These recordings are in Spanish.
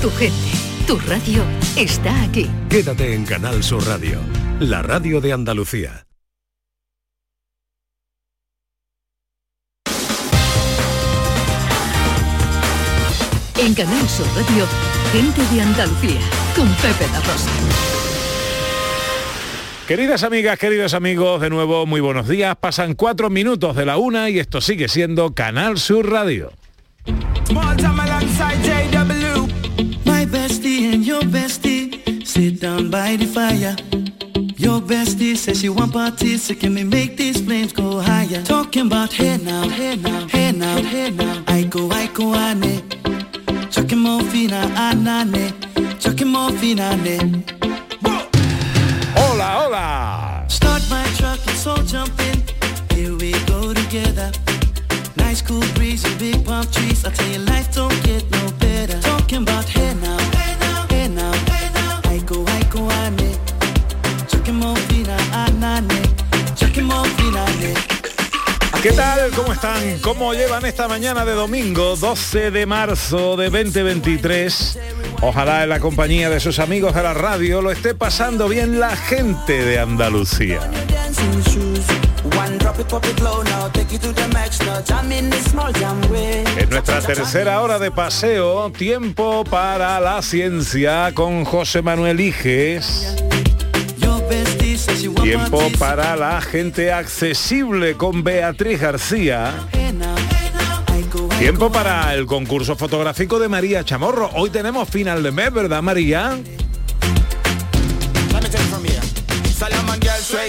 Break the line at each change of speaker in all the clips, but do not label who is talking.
Tu gente, tu radio está aquí.
Quédate en Canal Sur Radio, la radio de Andalucía.
En Canal Sur Radio, gente de Andalucía, con Pepe La Rosa.
Queridas amigas, queridos amigos, de nuevo muy buenos días. Pasan cuatro minutos de la una y esto sigue siendo Canal Sur Radio.
Sit down by the fire. Your bestie says she want parties, so can we make these flames go higher? Talking about hey now, hey now, hey now, hey now. I go, I go, ane. Chucking more fina, ah, anane. Ah, Chucking more fina, ane.
Hola, hola.
Start my truck, let's all jump in. Here we go together. Nice cool breeze and big palm trees. I tell you, life don't get no better. Talking about hey now,
¿Qué tal? ¿Cómo están? ¿Cómo llevan esta mañana de domingo 12 de marzo de 2023? Ojalá en la compañía de sus amigos de la radio lo esté pasando bien la gente de Andalucía. En nuestra tercera hora de paseo, tiempo para la ciencia con José Manuel Iges. Tiempo para la gente accesible con Beatriz García. Tiempo para el concurso fotográfico de María Chamorro. Hoy tenemos final de mes, ¿verdad, María?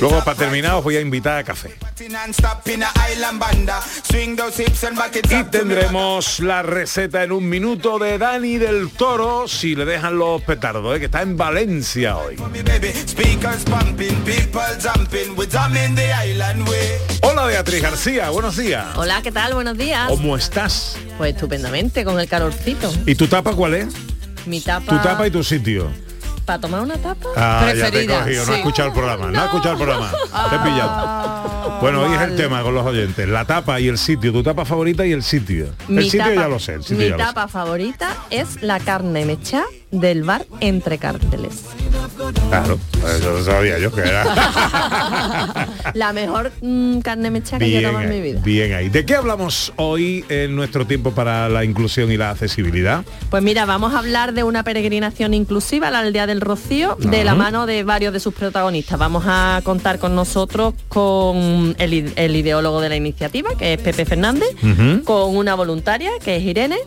Luego, para terminar, os voy a invitar a café. Y tendremos la receta en un minuto de Dani del Toro, si le dejan los petardos, ¿eh? que está en Valencia hoy. Hola Beatriz García, buenos días.
Hola, ¿qué tal? Buenos días.
¿Cómo estás?
Pues estupendamente, con el calorcito.
¿Y tu tapa cuál es?
Mi tapa...
Tu tapa y tu sitio.
¿Para tomar una tapa?
Ah, ya te he
Preferida,
cogido, no
sí.
has escuchado el programa, no, has escuchado el programa. Te he pillado. Bueno, hoy es el tema con los oyentes, la tapa y el sitio, tu tapa favorita y el sitio. El
Mi
sitio
tapa-
ya lo sé, el sitio
Mi
ya lo sé.
tapa favorita es la carne mecha del bar Entre Cárteles.
Claro, eso lo sabía yo que era.
la mejor mm, carne mecha que yo he
Bien
tomado en mi vida.
bien ahí. ¿De qué hablamos hoy en nuestro tiempo para la inclusión y la accesibilidad?
Pues mira, vamos a hablar de una peregrinación inclusiva a la aldea del Rocío de la
Ajá.
mano de varios de sus protagonistas. Vamos a contar con nosotros con el, ideólogo de la iniciativa, que es Pepe Fernández, con una voluntaria, que es Irene,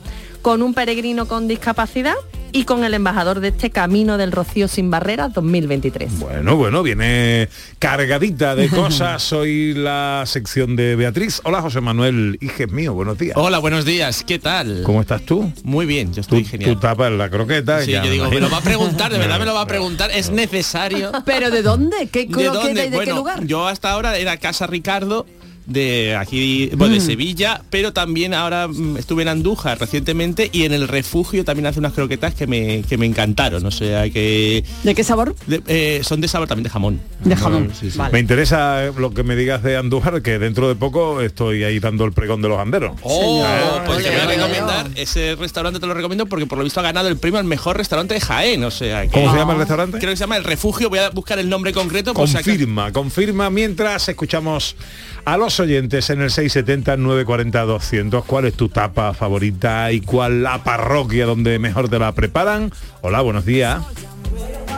con un peregrino con discapacidad y con el embajador de este Camino del Rocío sin Barreras 2023.
Bueno, bueno, viene cargadita de cosas hoy la sección de Beatriz. Hola José Manuel, hijes mío, buenos días.
Hola, buenos días. ¿Qué tal?
¿Cómo estás tú?
Muy bien, yo
Tú,
estoy genial.
tú tapas la croqueta.
Sí,
ya
yo digo, me lo va a preguntar, de verdad me lo va a preguntar. Es necesario.
¿Pero de dónde? ¿Qué
¿De dónde?
y de qué lugar?
yo hasta ahora era Casa Ricardo de aquí, bueno, de Sevilla, pero también ahora mm, estuve en Andújar recientemente y en el refugio también hace unas croquetas que me, que me encantaron. O sea que
¿De qué sabor?
de- eh, son de sabor también de jamón.
De jamón.
Sí, sí.
Vale.
Me interesa lo que me digas de Andújar, que dentro de poco estoy ahí dando el pregón de los anderos.
Oh, pues te voy a
Ole, ole,
recomendar, ese restaurante te lo recomiendo porque por lo visto ha ganado el premio al mejor restaurante de Jaén, o sea que...
¿Cómo se llama el restaurante?
Creo que se llama El Refugio, voy a buscar el nombre concreto
Confirma, confirma mientras escuchamos a los oyentes en el 670 940 200 cuál es tu tapa favorita y cuál la parroquia donde mejor te la preparan. Hola, buenos días.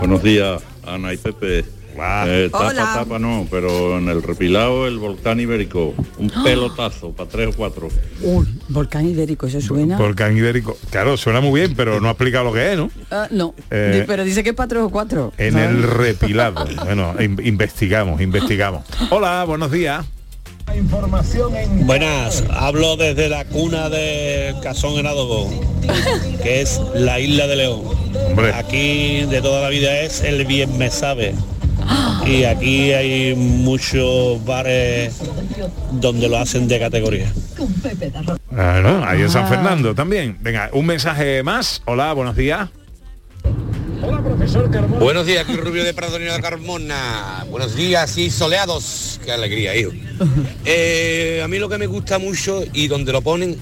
Buenos días, Ana y Pepe. Eh, tapa,
Hola.
tapa no, pero en el repilado el volcán ibérico. Un pelotazo para tres o cuatro.
Un volcán ibérico, ¿eso suena?
Volcán ibérico. Claro, suena muy bien, pero no ha explicado lo que es, ¿no?
Ah, no,
Eh,
pero dice que es para tres o cuatro.
En
¿sabes?
el repilado. Bueno, in- investigamos, investigamos. Hola, buenos días.
Buenas, hablo desde la cuna del Casón en Adobo, que es la isla de León.
Hombre.
Aquí de toda la vida es el bien me sabe. Y aquí hay muchos bares donde lo hacen de categoría.
Ah, no, ahí en San Fernando también. Venga, un mensaje más. Hola, buenos días.
Buenos días, aquí Rubio de Pradonio de Carmona. Buenos días y soleados. Qué alegría, hijo. Eh, a mí lo que me gusta mucho y donde lo ponen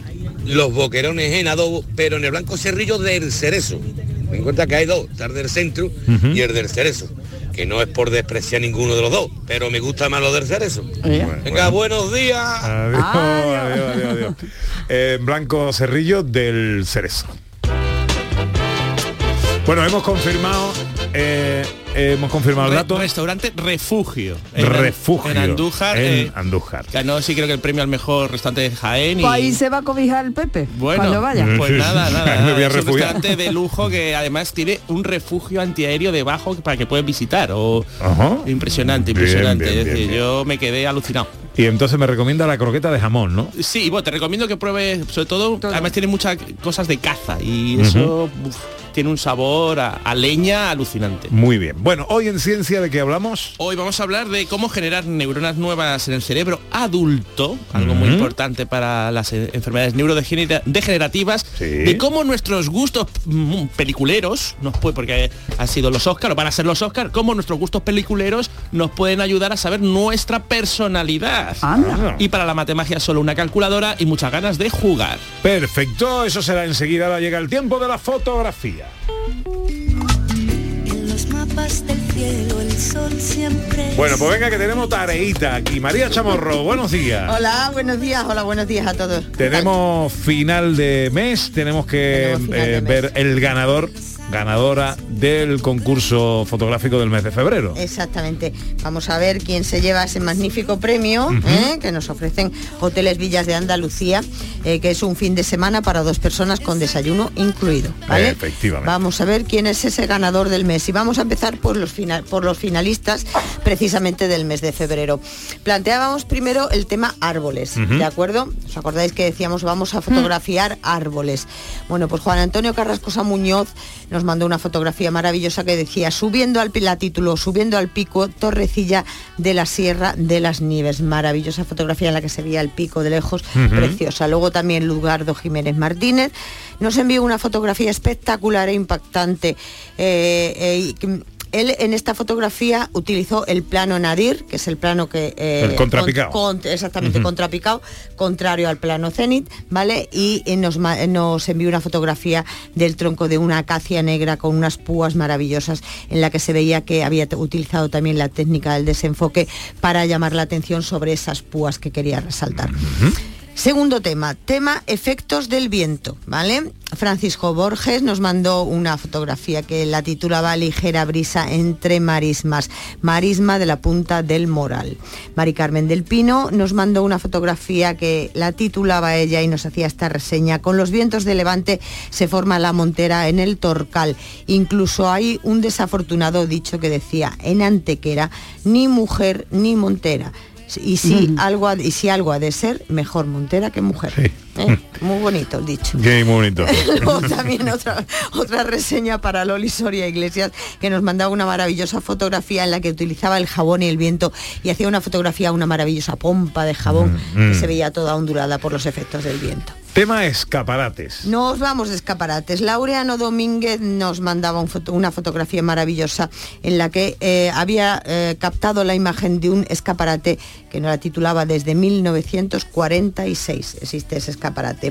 los boquerones en adobo, pero en el blanco cerrillo del cerezo. Me encuentra que hay dos, está el del centro y el del cerezo. Que no es por despreciar ninguno de los dos, pero me gusta más lo del cerezo. Venga, buenos días.
Adiós, adiós, adiós, adiós. Eh, Blanco Cerrillo del Cerezo. Bueno, hemos confirmado, eh, hemos confirmado el dato.
Restaurante Refugio. En
Refugio.
En Andújar.
En
eh,
Andújar.
ganó sí creo que el premio al mejor restaurante de Jaén. Y,
Pues ahí se va a cobijar el Pepe.
Bueno,
cuando vaya.
pues nada, nada.
Ahí me voy a
es un restaurante de lujo que además tiene un refugio antiaéreo debajo para que puedes visitar. O
Ajá.
impresionante,
Bien,
impresionante.
bien,
es decir, yo me quedé alucinado.
Y entonces me recomienda la croqueta de jamón, ¿no?
Sí, bueno, te recomiendo que pruebes, sobre todo, además tiene muchas cosas de caza y eso uf, tiene un sabor a, a leña alucinante.
Muy bien. Bueno, hoy en Ciencia de qué hablamos.
Hoy vamos a hablar de cómo generar neuronas nuevas en el cerebro adulto, algo muy importante para las eh, enfermedades neurodegenerativas,
Sí.
de cómo nuestros gustos peliculeros, nos puede, porque han sido los Oscar o van a ser los Oscar, cómo nuestros gustos peliculeros nos pueden ayudar a saber nuestra personalidad.
Anda.
Y para la matemagia solo una calculadora y muchas ganas de jugar.
Perfecto, eso será enseguida. Ahora llega el tiempo de la fotografía.
En los mapas del cielo el sol siempre
Bueno, pues venga que tenemos tareita aquí. María Chamorro, buenos días.
Hola, buenos días, hola, buenos días a todos.
Tenemos final de mes, tenemos que
Tenemos
eh,
mes.
ver el ganador, ganadora del concurso fotográfico del mes de febrero.
Exactamente. Vamos a ver quién se lleva ese magnífico premio. ¿eh? que nos ofrecen Hoteles Villas de Andalucía, eh, que es un fin de semana para dos personas con desayuno incluido. ¿vale?
Efectivamente.
Vamos a ver quién es ese ganador del mes y vamos a empezar por los, final, por los finalistas precisamente del mes de febrero. Planteábamos primero el tema árboles. ¿de acuerdo? ¿Os acordáis que decíamos vamos a fotografiar árboles? Bueno, pues Juan Antonio Carrascosa Muñoz nos mandó una fotografía maravillosa que decía subiendo al la título, subiendo al pico, Torrecilla de la Sierra de las Nieves. Maravillosa fotografía en la que se veía el pico de lejos, preciosa. Luego también Lugardo Jiménez Martínez nos envió una fotografía espectacular e impactante. eh, eh, él en esta fotografía utilizó el plano Nadir, que es el plano que... eh,
El contrapicado.
con- con- exactamente,
Ujú.
contrapicado, contrario al plano cenit, ¿vale? Y eh, nos, ma- nos envió una fotografía del tronco de una acacia negra con unas púas maravillosas en la que se veía que había utilizado también la técnica del desenfoque para llamar la atención sobre esas púas que quería resaltar. Segundo tema, tema efectos del viento, ¿vale? Francisco Borges nos mandó una fotografía que la titulaba Ligera brisa entre marismas, marisma de la punta del Moral. Mari Carmen del Pino nos mandó una fotografía que la titulaba ella y nos hacía esta reseña. Con los vientos de levante se forma la montera en el Torcal. Incluso hay un desafortunado dicho que decía, en Antequera, ni mujer ni montera. Y si, algo ha, y si algo ha de ser, mejor montera que mujer. ¿Eh? Muy bonito el dicho.
Qué bonito.
Luego también otra, otra reseña para Loli Soria Iglesias, que nos mandaba una maravillosa fotografía en la que utilizaba el jabón y el viento y hacía una fotografía, una maravillosa pompa de jabón
Mm,
que
mm.
se veía toda ondulada por los efectos del viento.
Tema escaparates.
Nos vamos de escaparates. Laureano Domínguez nos mandaba un foto- una fotografía maravillosa en la que eh, había eh, captado la imagen de un escaparate que nos la titulaba desde 1946. Existe ese escaparate.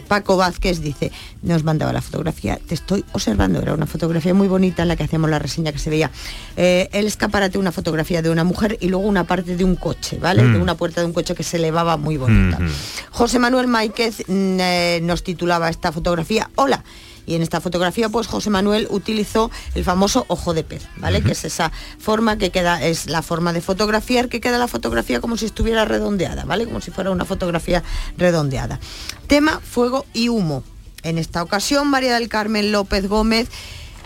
Paco Vázquez dice, nos mandaba la fotografía, te estoy observando. Era una fotografía muy bonita en la que hacíamos la reseña que se veía eh, el escaparate, una fotografía de una mujer y luego una parte de un coche, ¿vale?
Mm.
De una puerta de un coche que se elevaba muy bonita.
Mm-hmm.
José Manuel Máiquez mm, eh, nos titulaba esta fotografía Hola. Y en esta fotografía, pues José Manuel utilizó el famoso ojo de pez, ¿vale? Que es esa forma que queda, es la forma de fotografiar, que queda la fotografía como si estuviera redondeada, ¿vale? Como si fuera una fotografía redondeada. Tema fuego y humo. En esta ocasión, María del Carmen López Gómez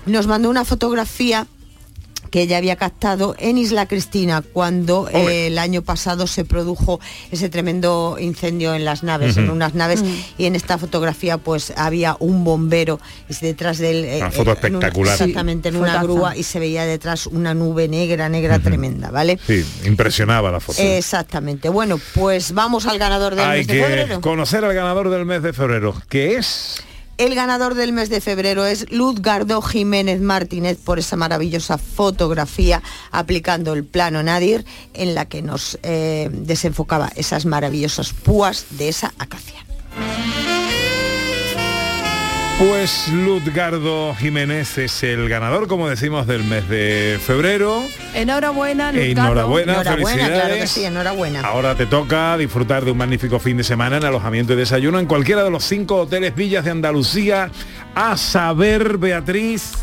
nos mandó una fotografía que ella había captado en Isla Cristina cuando eh, el año pasado se produjo ese tremendo incendio en las naves, en unas naves,
Mm.
y en esta fotografía pues había un bombero y detrás de él... eh,
foto
eh, en una-
espectacular.
exactamente, en una
Fotaza.
grúa y se veía detrás una nube negra, negra tremenda, ¿vale?
Sí, impresionaba la foto.
Exactamente. Bueno, pues vamos al ganador del
Hay
mes de
que
febrero.
conocer al ganador del mes de febrero, que es...
El ganador del mes de febrero es Luzgardo Jiménez Martínez por esa maravillosa fotografía aplicando el plano Nadir en la que nos eh, desenfocaba esas maravillosas púas de esa acacia.
Pues Lutgardo Jiménez es el ganador, como decimos, del mes de febrero.
Enhorabuena,
E
Luzgardo.
enhorabuena,
Enhorabuena,
felicidades.
claro que sí, enhorabuena.
Ahora te toca disfrutar de un magnífico fin de semana en alojamiento y desayuno en cualquiera de los cinco hoteles villas de Andalucía. A saber, Beatriz,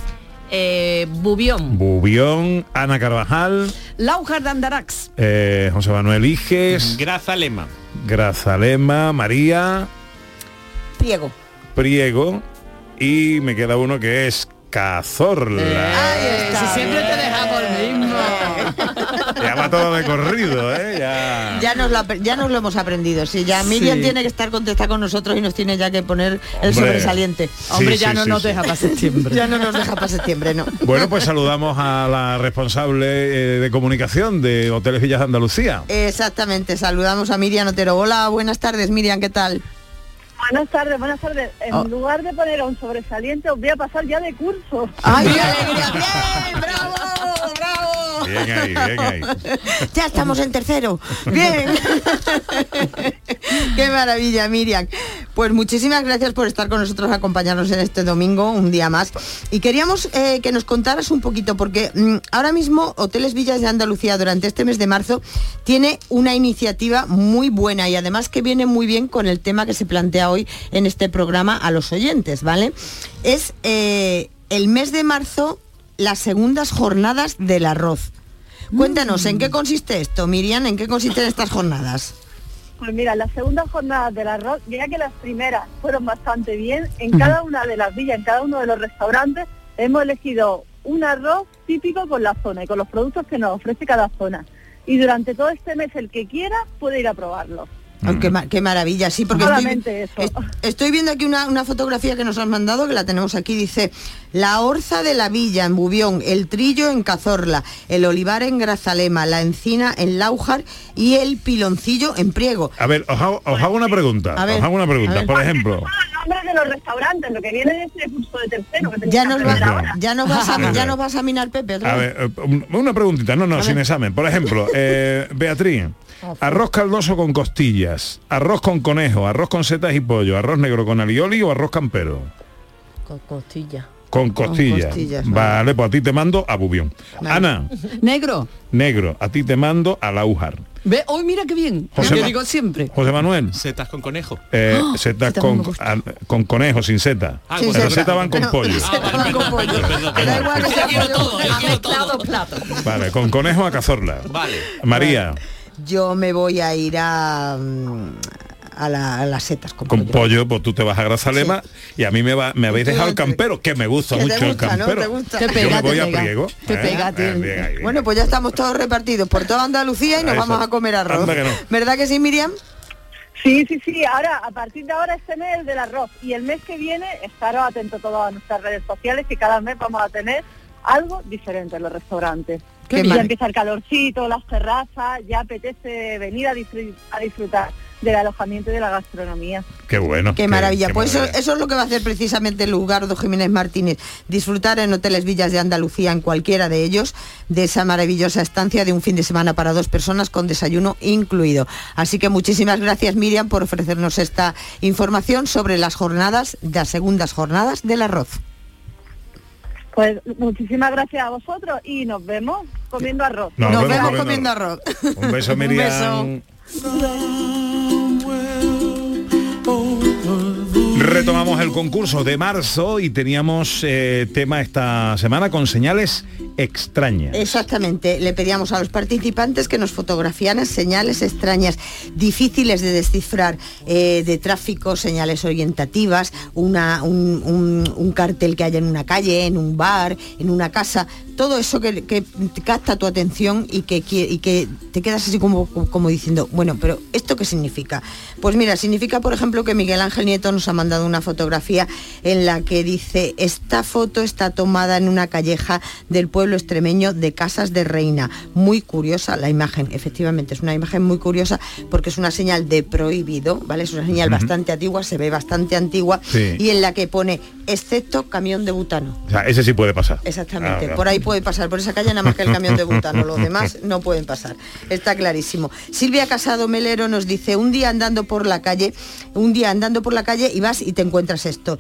Eh, Bubión.
Bubión, Ana Carvajal,
Laujar de Andarax.
eh, José Manuel Iges,
Grazalema.
Grazalema, María,
Priego.
Priego y me queda uno que es Cazorla.
Eh, si siempre te dejamos el mismo.
Ya va todo de corrido, ¿eh? Ya.
Ya nos, lo, ap- ya nos lo hemos aprendido. Sí, ya Miriam
Sí.
tiene que estar contesta con nosotros y nos tiene ya que poner el
Hombre.
sobresaliente.
Hombre,
Sí,
ya
sí,
no
sí,
nos
sí.
deja para septiembre.
Ya no nos deja para septiembre, no.
Bueno, pues saludamos a la responsable eh, de comunicación de Hoteles Villas de Andalucía.
Exactamente, saludamos a Miriam Otero. Hola, buenas tardes, Miriam, ¿qué tal?
Buenas tardes, buenas tardes. En
Oh.
lugar de poner a un sobresaliente, os voy a pasar ya de curso.
¡Ay, qué alegría! ¡Bien! ¡Bravo! Ya estamos en tercero. Bien. Qué maravilla, Miriam. Pues muchísimas gracias por estar con nosotros, acompañarnos en este domingo, un día más. Y queríamos eh, que nos contaras un poquito, porque mm, ahora mismo Hoteles Villas de Andalucía durante este mes de marzo tiene una iniciativa muy buena y además que viene muy bien con el tema que se plantea hoy en este programa a los oyentes, ¿vale? Es eh, el mes de marzo las segundas jornadas del arroz. Cuéntanos, ¿en qué consiste esto, Miriam? ¿En qué consisten estas jornadas?
Pues mira, las segundas jornadas del arroz, ya que las primeras fueron bastante bien, en cada una de las villas, en cada uno de los restaurantes, hemos elegido un arroz típico con la zona y con los productos que nos ofrece cada zona. Y durante todo este mes el que quiera puede ir a probarlo.
Oh, qué, ma- qué maravilla, sí, porque estoy,
Solamente eso.
est- estoy viendo aquí una, una fotografía que nos han mandado, que la tenemos aquí, dice, la orza de la villa en Bubión, el trillo en Cazorla, el olivar en Grazalema, la encina en Laujar y el piloncillo en Priego.
A ver, os hago, os hago una pregunta.
A ver,
os hago una pregunta. Por ejemplo,
Los nombres de los restaurantes, lo que viene de ese curso de tercero. Que
Ya nos,
que
va-
ahora.
ya nos vas a, ya nos vas a minar Pepe otra
a ver, eh, un- una preguntita, no, no, sin examen. Por ejemplo, eh, Beatriz, arroz caldoso con costillas, arroz con conejo, arroz con setas y pollo, arroz negro con alioli o arroz campero.
Con costilla.
Con costillas.
costillas,
vale. pues a ti te mando a Bubión. Ana,
Negro.
negro, a ti te mando a Laujar.
Ve, hoy mira qué bien.
José
Yo digo siempre.
José Manuel.
Setas con conejo.
Eh,
¡Ah!
setas
Setas
con, con conejo, sin seta.
Ah,
Sin seta.
setas van con
No,
pollo.
setas van con pollo. Que da igual que sea pollo.
Ha mezclado platos.
Vale, con conejo a cazorla.
Vale.
María,
Yo me voy a ir a, mm, a, la- a las setas con,
con
pollo.
pollo, pues tú te vas a Grazalema y a mí me, va, me habéis dejado el campero, que me gusta
Que te
mucho
gusta,
el
¿no?
campero.
Te gusta.
Te
Yo
pega,
me voy
te
a. Priego.
Te
¿eh?
pega,
Eh, bien ahí.
Bueno, pues ya estamos todos repartidos por toda Andalucía y nos vamos a comer arroz.
Anda que no.
¿Verdad que sí, Miriam?
Sí, sí, sí. Ahora, a partir de ahora, este mes es del arroz. Y el mes que viene, estaros atentos todos a nuestras redes sociales, que cada mes vamos a tener algo diferente en los restaurantes.
Qué
ya
mal.
empieza el calorcito, las terrazas, ya apetece venir a, disfr- a disfrutar del alojamiento y de la gastronomía.
Qué bueno.
Qué maravilla.
qué
pues eso,
maravilla.
eso es lo que va a hacer precisamente Lugardo Jiménez Martínez. Disfrutar en Hoteles Villas de Andalucía, en cualquiera de ellos, de esa maravillosa estancia de un fin de semana para dos personas con desayuno incluido. Así que muchísimas gracias Miriam por ofrecernos esta información sobre las jornadas, las segundas jornadas del arroz.
Pues muchísimas gracias a vosotros y nos vemos comiendo arroz.
Nos
Nos
vemos
vemos
comiendo
comiendo arroz.
Un beso,
Un
Miriam.
beso.
Retomamos el concurso de marzo y teníamos eh, tema esta semana con señales extrañas.
Exactamente, le pedíamos a los participantes que nos fotografiaran señales extrañas, difíciles de descifrar, eh, de tráfico, señales orientativas, una- un, un- un cartel que haya en una calle, en un bar, en una casa, todo eso que, que capta tu atención y que, y que te quedas así como, como diciendo, bueno, pero ¿esto qué significa? Pues mira, significa, por ejemplo, que Miguel Ángel Nieto nos ha mandado una fotografía en la que dice, esta foto está tomada en una calleja del pueblo extremeño de Casas de Reina. Muy curiosa la imagen, efectivamente, es una imagen muy curiosa porque es una señal de prohibido, ¿vale? Es una señal bastante antigua, se ve bastante antigua,
Sí.
y en la que pone, excepto camión de butano.
O sea, ese sí puede pasar.
Exactamente,
Ah, claro.
por ahí puede pasar, por esa calle nada más que el camión de butano, los demás no pueden pasar, está clarísimo. Silvia Casado Melero nos dice, un día andando por la calle, un día andando por la calle y vas y te encuentras esto.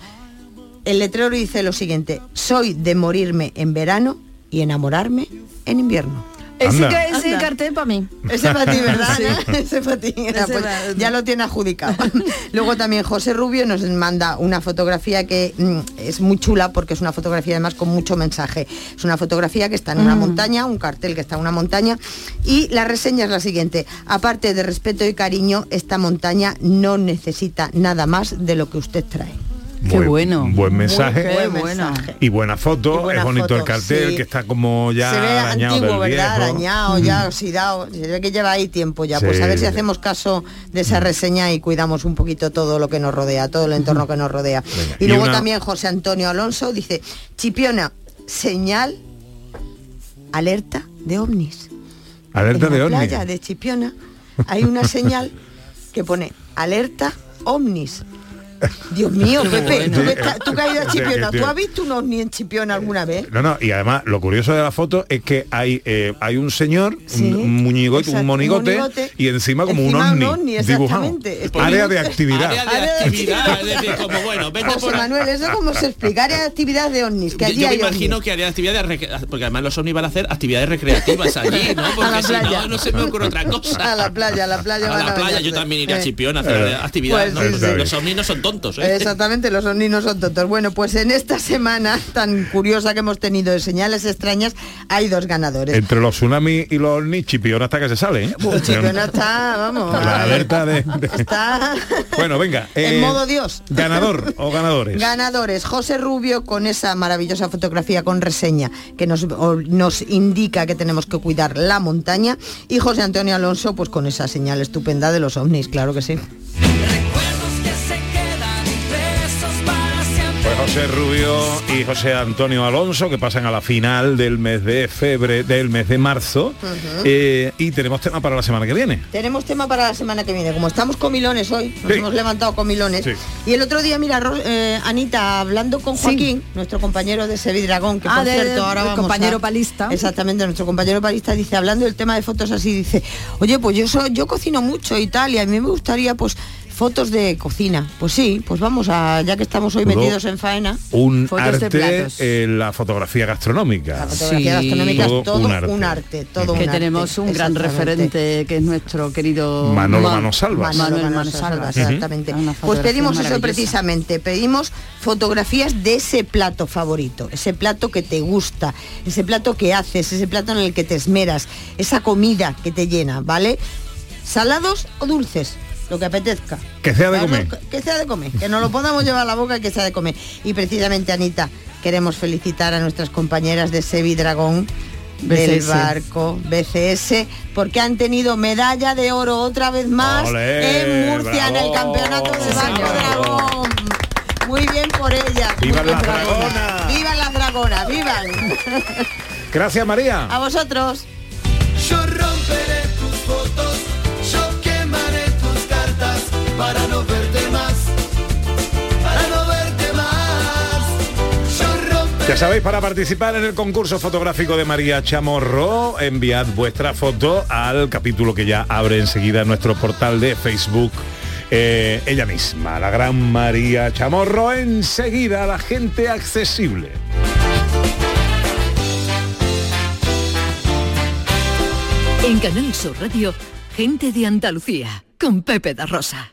el letrero dice lo siguiente, soy de morirme en verano y enamorarme en invierno.
Ese,
Anda.
ca- ese
Anda.
cartel para mí.
Ese para ti, ¿verdad?
Sí.
Ana? Ese para ti.
Ese
pues
va-
ya lo tiene adjudicado. Luego también José Rubio nos manda una fotografía que mm, es muy chula porque es una fotografía además con mucho mensaje. Es una fotografía que está en una
Mm.
montaña, un cartel que está en una montaña y la reseña es la siguiente. Aparte de respeto y cariño, esta montaña no necesita nada más de lo que usted trae.
Qué
Buen-
bueno.
Buen mensaje.
Qué
Buen
bueno.
mensaje.
Y buena foto,
Y buena
es bonito el cartel
sí.
que está como ya
se ve
arañado
antiguo,
del
¿verdad?
viejo.
Arañado, ya oxidado. Se ve que lleva ahí tiempo ya. Pues a ver si hacemos caso de esa reseña y cuidamos un poquito todo lo que nos rodea, todo el entorno que nos rodea.
Venga,
Y
y
luego
una-
también José Antonio Alonso dice, Chipiona, señal, alerta de ovnis.
Alerta
en
de
la playa de Chipiona hay una señal que pone alerta ovnis. Dios mío, Pepe,
bueno.
tú, tú que has ido a Chipiona, ¿tú has visto un ovni en Chipiona alguna vez?
No, no, y además lo curioso de la foto es que hay eh, hay un señor,
Sí,
un, un
exacto,
un monigote,
un monigote,
y encima como
encima
un
un
ovni,
ovni,
dibujado.
exactamente. Es
Área de actividad.
Área de
Área de
actividad, es decir, como bueno, vete
José
por
Manuel, ¿eso cómo se explica? Área de actividad de ovnis, que
Yo,
allí
yo me
hay
imagino
ovnis.
que haría actividades recre- porque además los ovnis van a hacer actividades recreativas allí, ¿no?
A la
Porque si
playa.
no, no se me ocurre otra cosa.
A la playa, a la playa
A la playa, yo también iría a. Chipiona a hacer
Eh.
actividades.
Pues
¿no?
sí.
Los ovnis no son tontos, ¿eh?
Exactamente, los ovnis no son tontos. Bueno, pues en esta semana tan curiosa que hemos tenido de señales extrañas, hay dos ganadores.
Entre los tsunamis y los ovnis, Chipiona hasta que se sale. ¿eh?
Uy, Chipiona está, vamos,
La alerta de... de-
está
Bueno, venga.
en
eh,
modo Dios.
Ganador o ganadores.
Ganadores, José Rubio con esa maravillosa fotografía con reseña que nos, o- nos indica que tenemos que cuidar la montaña y José Antonio Alonso pues con esa señal estupenda de los ovnis, claro que sí.
José Rubio y José Antonio Alonso que pasan a la final del mes de febrero, del mes de marzo. Eh, y tenemos tema para la semana que viene.
Tenemos tema para la semana que viene. Como estamos comilones hoy, nos
Sí.
hemos levantado comilones.
Sí.
Y el otro día, mira, eh, Anita, hablando con Joaquín, nuestro compañero de Sevidragón, que
Ah,
por
de-
cierto ahora
el
vamos
compañero
a-
palista.
Exactamente, nuestro compañero palista dice, hablando del tema de fotos así, dice, oye, pues yo soy, yo cocino mucho y tal, y a mí me gustaría pues fotos de cocina. Pues sí, pues vamos a, ya que estamos hoy
Todo
metidos en faena.
Un
Fotos de
arte
platos.
en la fotografía gastronómica.
La fotografía gastronómica es todo un arte, todo
que
un
tenemos
arte,
un gran referente que es nuestro querido
Manolo
Ma-
Manosalvas.
Manuel
Manolo
Manosalvas.
Exactamente. Pues pedimos eso precisamente, pedimos fotografías de ese plato favorito, ese plato que te gusta, ese plato que haces, ese plato en el que te esmeras, esa comida que te llena, ¿vale? Salados o dulces, lo que apetezca.
Que sea de comer.
Que sea de comer, que nos lo podamos llevar a la boca y que sea de comer. Y precisamente, Anita, queremos felicitar a nuestras compañeras de Sevi Dragón del
BCS.
barco BCS porque han tenido medalla de oro otra vez más
Olé,
en Murcia en el campeonato de barco dragón. Muy bien por ella.
¡Vivan
Muy bien
las dragonas!
¡Vivan las dragonas! ¡Vivan!
Gracias María.
A vosotros.
Yo romperé tus fotos, para no verte más, para no verte más. Yo romperé
Ya sabéis, para participar en el concurso fotográfico de María Chamorro, enviad vuestra foto al capítulo que ya abre enseguida nuestro portal de Facebook. Eh, ella misma, la gran María Chamorro, enseguida la gente accesible.
En Canal Sur Radio, gente de Andalucía, con Pepe da Rosa.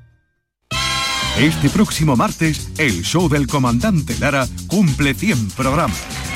Este próximo martes, el show del comandante Lara cumple 100 programas.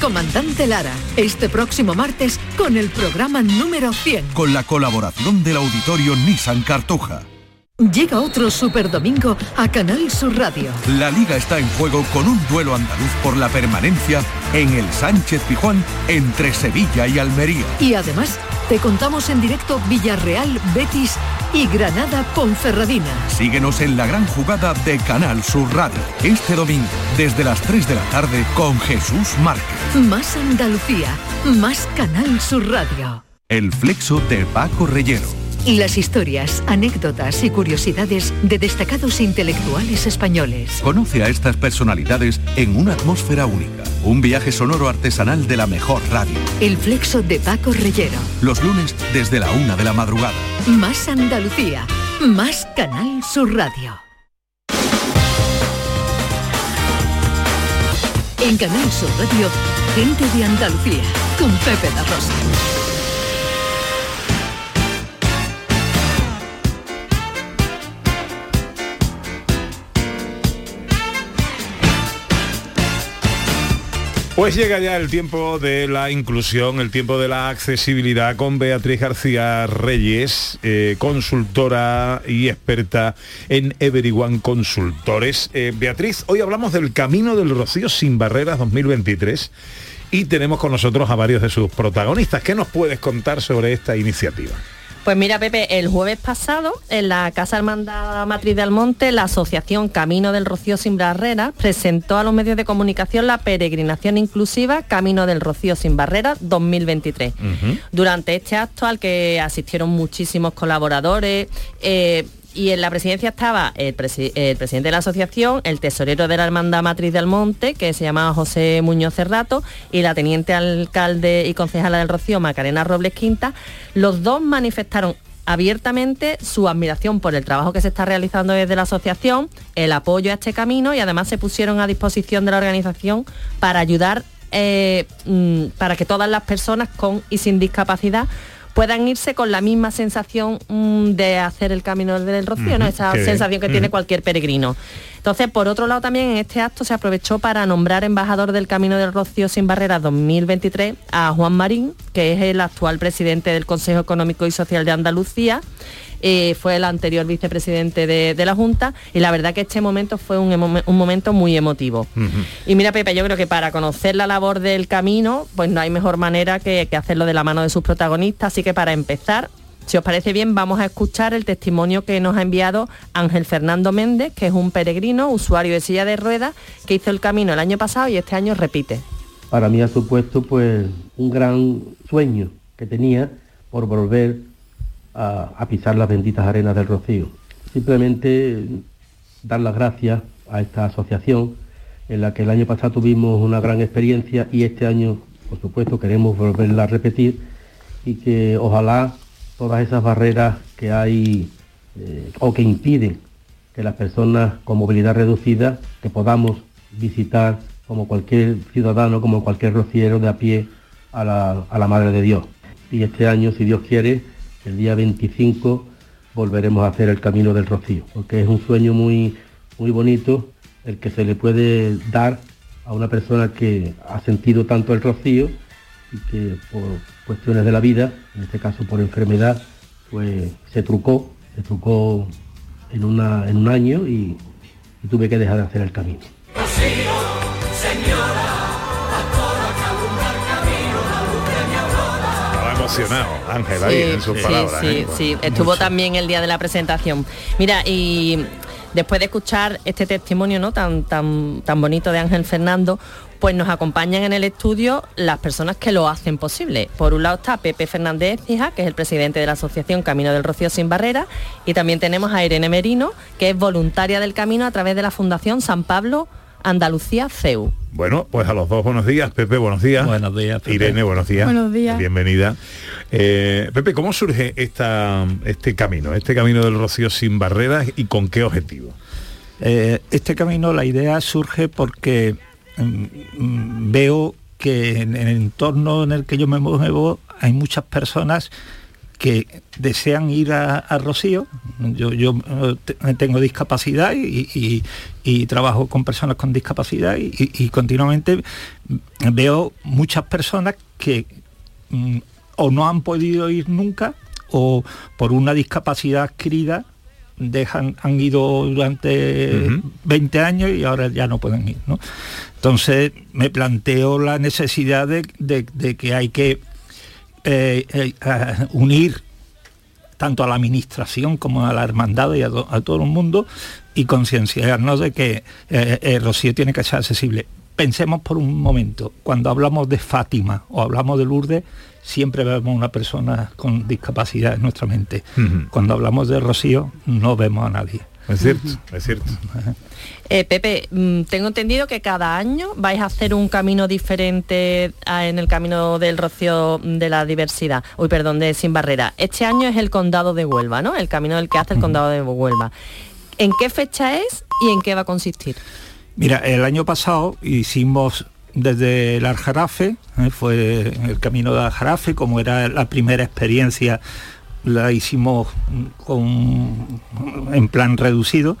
comandante Lara, este próximo martes con el programa número 100.
Con la colaboración del auditorio Nissan Cartuja.
Llega otro Super Domingo a Canal Sur Radio.
La liga está en juego con un duelo andaluz por la permanencia en el Sánchez Pijuán entre Sevilla y Almería.
Y además, te contamos en directo Villarreal, Betis y Granada Ponferradina.
Síguenos en la gran jugada de Canal Sur Radio. Este domingo, desde las 3 de la tarde, con Jesús Márquez.
Más Andalucía, más Canal Sur Radio.
El flexo de Paco Reyero.
Las historias, anécdotas y curiosidades de destacados intelectuales españoles.
Conoce a estas personalidades en una atmósfera única. Un viaje sonoro artesanal de la mejor radio.
El flexo de Paco Reyero.
Los lunes desde la una de la madrugada.
Más Andalucía, más Canal Sur Radio. En Canal Sur Radio, gente de Andalucía, con Pepe La Rosa.
Pues llega ya el tiempo de la inclusión, el tiempo de la accesibilidad con Beatriz García Reyes, eh, consultora y experta en Everyone Consultores. Eh, Beatriz, hoy hablamos del Camino del Rocío sin Barreras 2023 y tenemos con nosotros a varios de sus protagonistas. ¿Qué nos puedes contar sobre esta iniciativa?
Pues mira, Pepe, el jueves pasado, en la Casa Hermandad Matriz del Monte, la Asociación Camino del Rocío Sin Barreras presentó a los medios de comunicación la peregrinación inclusiva Camino del Rocío Sin Barreras 2023. Durante este acto al que asistieron muchísimos colaboradores, eh, y en la presidencia estaba el, presi- el presidente de la asociación, el tesorero de la Hermandad Matriz del Monte, que se llamaba José Muñoz Cerrato, y la teniente alcalde y concejala del Rocío, Macarena Robles Quinta. Los dos manifestaron abiertamente su admiración por el trabajo que se está realizando desde la asociación, el apoyo a este camino y además se pusieron a disposición de la organización para ayudar eh, mm, para que todas las personas con y sin discapacidad puedan irse con la misma sensación mm, de hacer el camino del Rocío, ¿no? Esa sensación que tiene cualquier peregrino. Entonces, por otro lado, también en este acto se aprovechó para nombrar embajador del Camino del Rocío sin Barreras 2023 a Juan Marín, que es el actual presidente del Consejo Económico y Social de Andalucía. Eh, fue el anterior vicepresidente de, de la Junta y la verdad que este momento fue un, emo- un momento muy emotivo. Y mira, Pepe, yo creo que para conocer la labor del camino, pues no hay mejor manera que, que hacerlo de la mano de sus protagonistas. Así que para empezar, si os parece bien, vamos a escuchar el testimonio que nos ha enviado Ángel Fernando Méndez, que es un peregrino, usuario de silla de ruedas, que hizo el camino el año pasado y este año repite.
para mí ha supuesto pues un gran sueño que tenía por volver a, a pisar las benditas arenas del Rocío. Simplemente dar las gracias a esta asociación en la que el año pasado tuvimos una gran experiencia y este año, por supuesto, queremos volverla a repetir y que ojalá todas esas barreras que hay eh, o que impiden que las personas con movilidad reducida que podamos visitar como cualquier ciudadano, como cualquier rociero de a pie a la, a la Madre de Dios. Y este año, si Dios quiere, el día 25 volveremos a hacer el Camino del Rocío, porque es un sueño muy, muy bonito el que se le puede dar a una persona que ha sentido tanto el rocío y que por cuestiones de la vida, en este caso por enfermedad, pues se trucó, se trucó en, una, en un año y, y tuve que dejar de hacer el camino.
Estaba emocionado, Ángel, ahí en sus
sí,
palabras.
sí,
¿eh?
sí. Estuvo también el día de la presentación. Mira, y después de escuchar este testimonio ¿no? tan, tan, tan bonito de Ángel Fernando, pues nos acompañan en el estudio las personas que lo hacen posible. Por un lado está Pepe Fernández Fija, que es el presidente de la Asociación Camino del Rocío Sin Barreras, y también tenemos a Irene Merino, que es voluntaria del camino a través de la Fundación San Pablo Andalucía CEU.
Bueno, pues a los dos buenos días, Pepe, buenos días.
Buenos días, Pepe.
Irene, buenos días.
Buenos días.
Bienvenida. Eh, Pepe, ¿cómo surge esta, este camino, este camino del Rocío sin barreras y con qué objetivo?
Eh, este camino, la idea surge porque veo que en el entorno en el que yo me muevo hay muchas personas que desean ir a, a Rocío. Yo, yo eh, te- tengo discapacidad y, y- y trabajo con personas con discapacidad y, continuamente veo muchas personas que mm, o no han podido ir nunca o por una discapacidad adquirida dejan, han ido durante 20 años y ahora ya no pueden ir. ¿no? Entonces me planteo la necesidad de, de- de que hay que eh, eh, unir tanto a la administración como a la hermandad y a, to- a todo el mundo y concienciarnos de que eh, eh, Rocío tiene que ser accesible. Pensemos por un momento, cuando hablamos de Fátima o hablamos de Lourdes, siempre vemos una persona con discapacidad en nuestra mente. Cuando hablamos de Rocío, no vemos a nadie.
Es cierto, es cierto.
Eh, Pepe, mm, tengo entendido que cada año vais a hacer un camino diferente en el camino del Rocío de la diversidad. Uy, perdón, de Sin Barrera. Este año es el condado de Huelva, ¿no? El camino del que hace el condado de Huelva. ¿En qué fecha es y en qué va a consistir?
Mira, el año pasado hicimos desde el Aljarafe, ¿eh? fue el camino de Aljarafe, como era la primera experiencia, la hicimos con, en plan reducido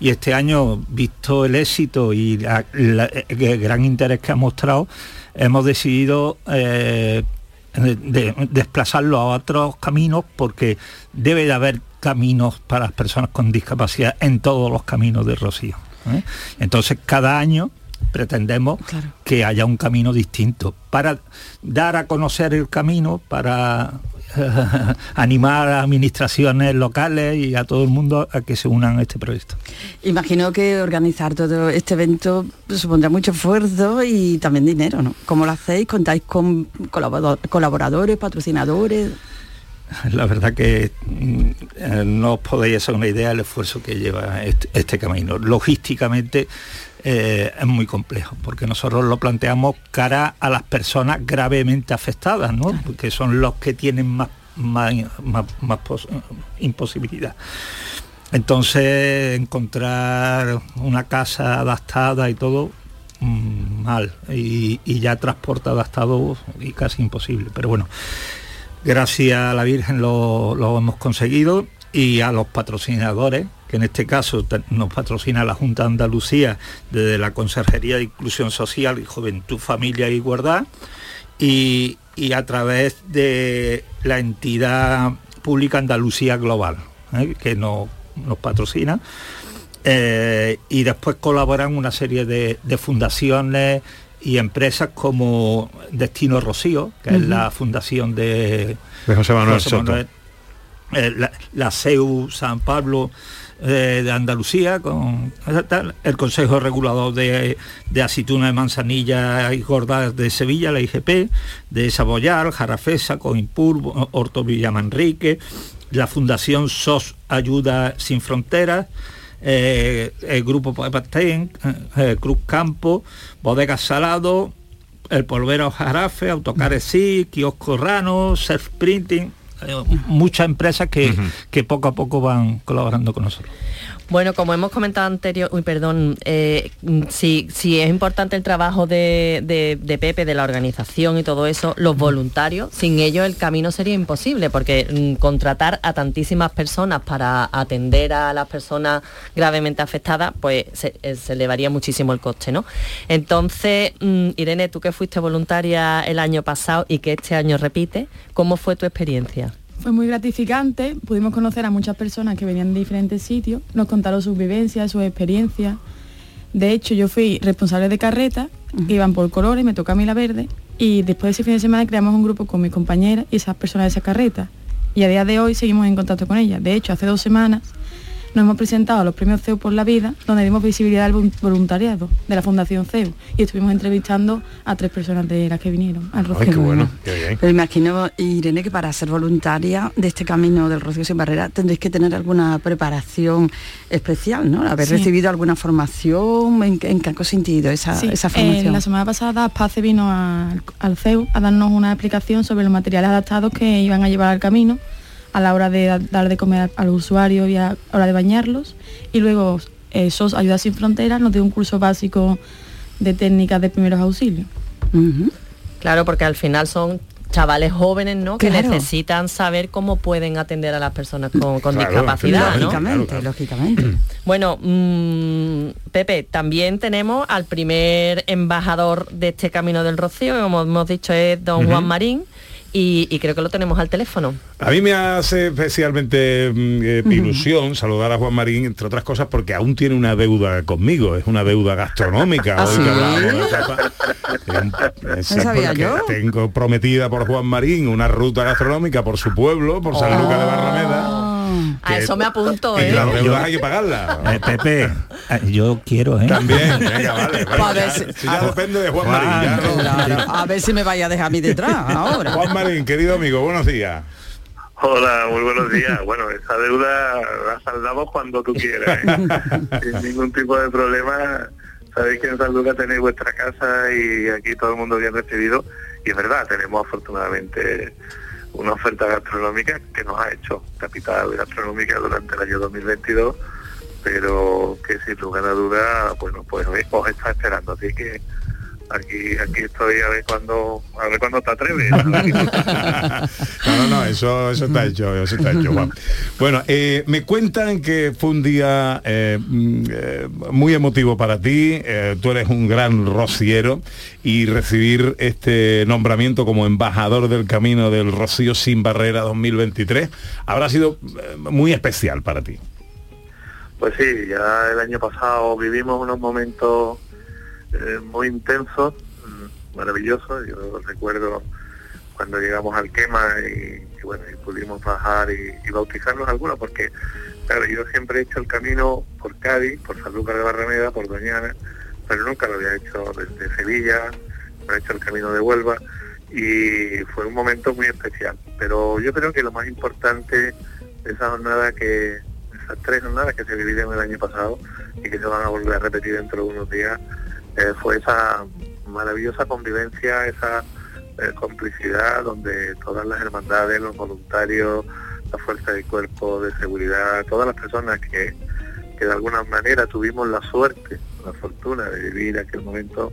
y este año, visto el éxito y la- la- el gran interés que ha mostrado, hemos decidido eh, de- de- desplazarlo a otros caminos porque debe de haber caminos para las personas con discapacidad en todos los caminos de Rocío. ¿eh? Entonces cada año pretendemos que haya un camino distinto para dar a conocer el camino, para animar a administraciones locales y a todo el mundo a que se unan a este proyecto.
Imagino que organizar todo este evento supondrá mucho esfuerzo y también dinero, ¿no? ¿Cómo lo hacéis? ¿Contáis con colaboradores, patrocinadores?
La verdad que mm, eh, no os podéis hacer una idea del esfuerzo que lleva este, este camino. Logísticamente eh, es muy complejo, porque nosotros lo planteamos cara a las personas gravemente afectadas, ¿no? Porque son los que tienen más, más, más- más pos- imposibilidad. Entonces encontrar una casa adaptada y todo mm, mal y, y ya transporte adaptado y casi imposible. Pero bueno, gracias a la Virgen lo, lo hemos conseguido y a los patrocinadores, que en este caso nos patrocina la Junta de Andalucía desde la Consejería de Inclusión Social y Juventud, Familia y Igualdad, y, y a través de la entidad pública Andalucía Global, ¿eh? que nos, nos patrocina. Eh, y después colaboran una serie de, de fundaciones y empresas como Destino Rocío, que es la fundación de,
De José Manuel Soto.
eh, la, la CEU San Pablo eh, de Andalucía, con el Consejo Regulador de, de Aceituna de Manzanilla y Gordas de Sevilla, la IGP, de Saboyar, Jarafesa, Coimpur, Horto Villamanrique, la Fundación SOS Ayuda Sin Fronteras, eh, el Grupo Pepatén, eh, Cruz Campo, Bodegas Salado, el Polvero Jarafe, Autocares Sí, Kiosco Rano, Self Printing, eh, muchas empresas que, que poco a poco van colaborando con nosotros.
Bueno, como hemos comentado anterior, uy, perdón, eh, mm, sí es importante el trabajo de, de- de Pepe, de la organización y todo eso, los voluntarios, sin ellos el camino sería imposible, porque mm, contratar a tantísimas personas para atender a las personas gravemente afectadas, pues se, eh, se elevaría muchísimo el coste, ¿no? Entonces, mm, Irene, tú que fuiste voluntaria el año pasado y que este año repite, ¿cómo fue tu experiencia?
Fue muy gratificante, pudimos conocer a muchas personas que venían de diferentes sitios, nos contaron sus vivencias, sus experiencias. De hecho, yo fui responsable de carreta, que iban por colores, me tocó a mí la verde, y después de ese fin de semana creamos un grupo con mis compañeras y esas personas de esa carreta. Y a día de hoy seguimos en contacto con ellas. De hecho, hace dos semanas nos hemos presentado a los premios CEU por la vida, donde dimos visibilidad al vol- voluntariado de la Fundación CEU y estuvimos entrevistando a tres personas de las que vinieron al Rocío.
Pero imagino, Irene, que para ser voluntaria de este camino del Rocío sin barrera tendréis que tener alguna preparación especial, ¿no? Haber
Sí.
recibido alguna formación, ¿en, qué- en qué ha consistido esa,
Sí,
esa
eh,
formación?
la semana pasada Pace vino al CEU a darnos una explicación sobre los materiales adaptados que iban a llevar al camino a la hora de da- dar de comer a los usuarios y a la hora de bañarlos. Y luego eh, SOS Ayuda Sin Fronteras nos dio un curso básico de técnicas de primeros auxilios.
Claro, porque al final son chavales jóvenes, ¿no? Que necesitan saber cómo pueden atender a las personas con, con
Claro,
discapacidad, ¿no?
lógicamente, lógicamente.
Bueno, mm, Pepe, también tenemos al primer embajador de este Camino del Rocío, como hemos dicho es don. Juan Marín, y, y creo que lo tenemos al teléfono.
A mí me hace especialmente mm, eh, ilusión saludar a Juan Marín, entre otras cosas, porque aún tiene una deuda conmigo, es una deuda gastronómica. Tengo prometida por Juan Marín una ruta gastronómica por su pueblo, por San Lucas de Barrameda.
A
Que-
eso me apunto,
Y
¿eh?
las deudas hay que pagarlas.
Eh, Pepe, eh, yo quiero, ¿eh?
También, venga, vale. vale,
Pa' ver
ya,
si-
si ya depende de Juan Marín. ya no-
Claro, a ver si me vaya a dejar a mí detrás ahora.
Juan Marín, querido amigo, buenos días.
Hola, muy buenos días. Bueno, esa deuda la saldamos cuando tú quieras, ¿eh? sin ningún tipo de problema. Sabéis que en San Lucas tenéis vuestra casa y aquí todo el mundo bien recibido. Y es verdad, tenemos afortunadamente una oferta gastronómica que nos ha hecho capital gastronómica durante el año 2022, pero que sin lugar a duda, bueno, pues os está esperando. Así que aquí aquí estoy a ver cuándo a ver cuándo te atreves.
No, no, no, eso, eso está hecho, eso está hecho, Juan. Bueno, eh, me cuentan que fue un día eh, mm, eh, muy emotivo para ti, eh, tú eres un gran rociero y recibir este nombramiento como embajador del Camino del Rocío sin Barrera 2023 habrá sido muy especial para ti.
Pues sí, ya el año pasado vivimos unos momentos eh, muy intensos, mm, maravillosos. Yo recuerdo cuando llegamos al quema y, bueno, y pudimos bajar y, y bautizarnos algunos, porque claro, yo siempre he hecho el camino por Cádiz, por Sanlúcar de Barrameda, por Doñana, pero nunca lo había hecho desde Sevilla, no he hecho el camino de Huelva y fue un momento muy especial. Pero yo creo que lo más importante de esa jornada que esas tres jornadas que se dividieron el año pasado y que se van a volver a repetir dentro de unos días, eh, fue esa maravillosa convivencia, esa eh, complicidad donde todas las hermandades, los voluntarios, la fuerza de cuerpo de seguridad, todas las personas que, que de alguna manera tuvimos la suerte, la fortuna de vivir aquel momento,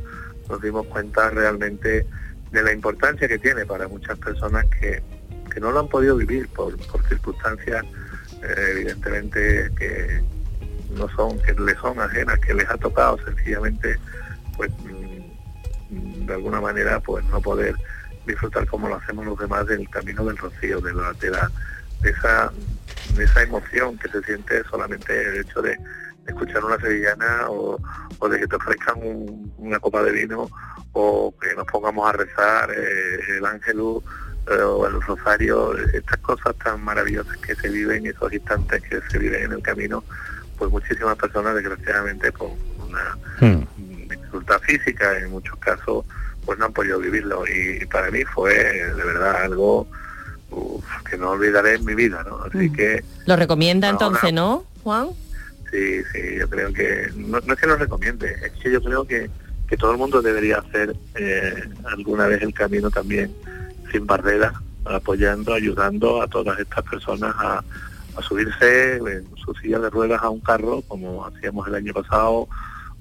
nos dimos cuenta realmente de la importancia que tiene para muchas personas que, que no lo han podido vivir por, por circunstancias eh, evidentemente que no son, que les son ajenas, que les ha tocado sencillamente pues mm, de alguna manera pues no poder disfrutar como lo hacemos los demás del camino del rocío, de la, de la de esa de esa emoción que se siente solamente el hecho de, escuchar una sevillana o, de que te ofrezcan un- una copa de vino o que nos pongamos a rezar eh, el ángelus eh, o el rosario, estas cosas tan maravillosas que se viven, esos instantes que se viven en el camino, pues muchísimas personas desgraciadamente con una dificultad física en muchos casos pues no han podido vivirlo y para mí fue de verdad algo uf, que no olvidaré en mi vida, ¿no? Así que
Lo recomienda
Ahora-
entonces, ¿no, Juan?
sí, sí, yo creo que no, no es que lo recomiende, es que yo creo que, que todo el mundo debería hacer eh, alguna vez el camino también sin barreras, apoyando, ayudando a todas estas personas a, a subirse en su silla de ruedas a un carro, como hacíamos el año pasado,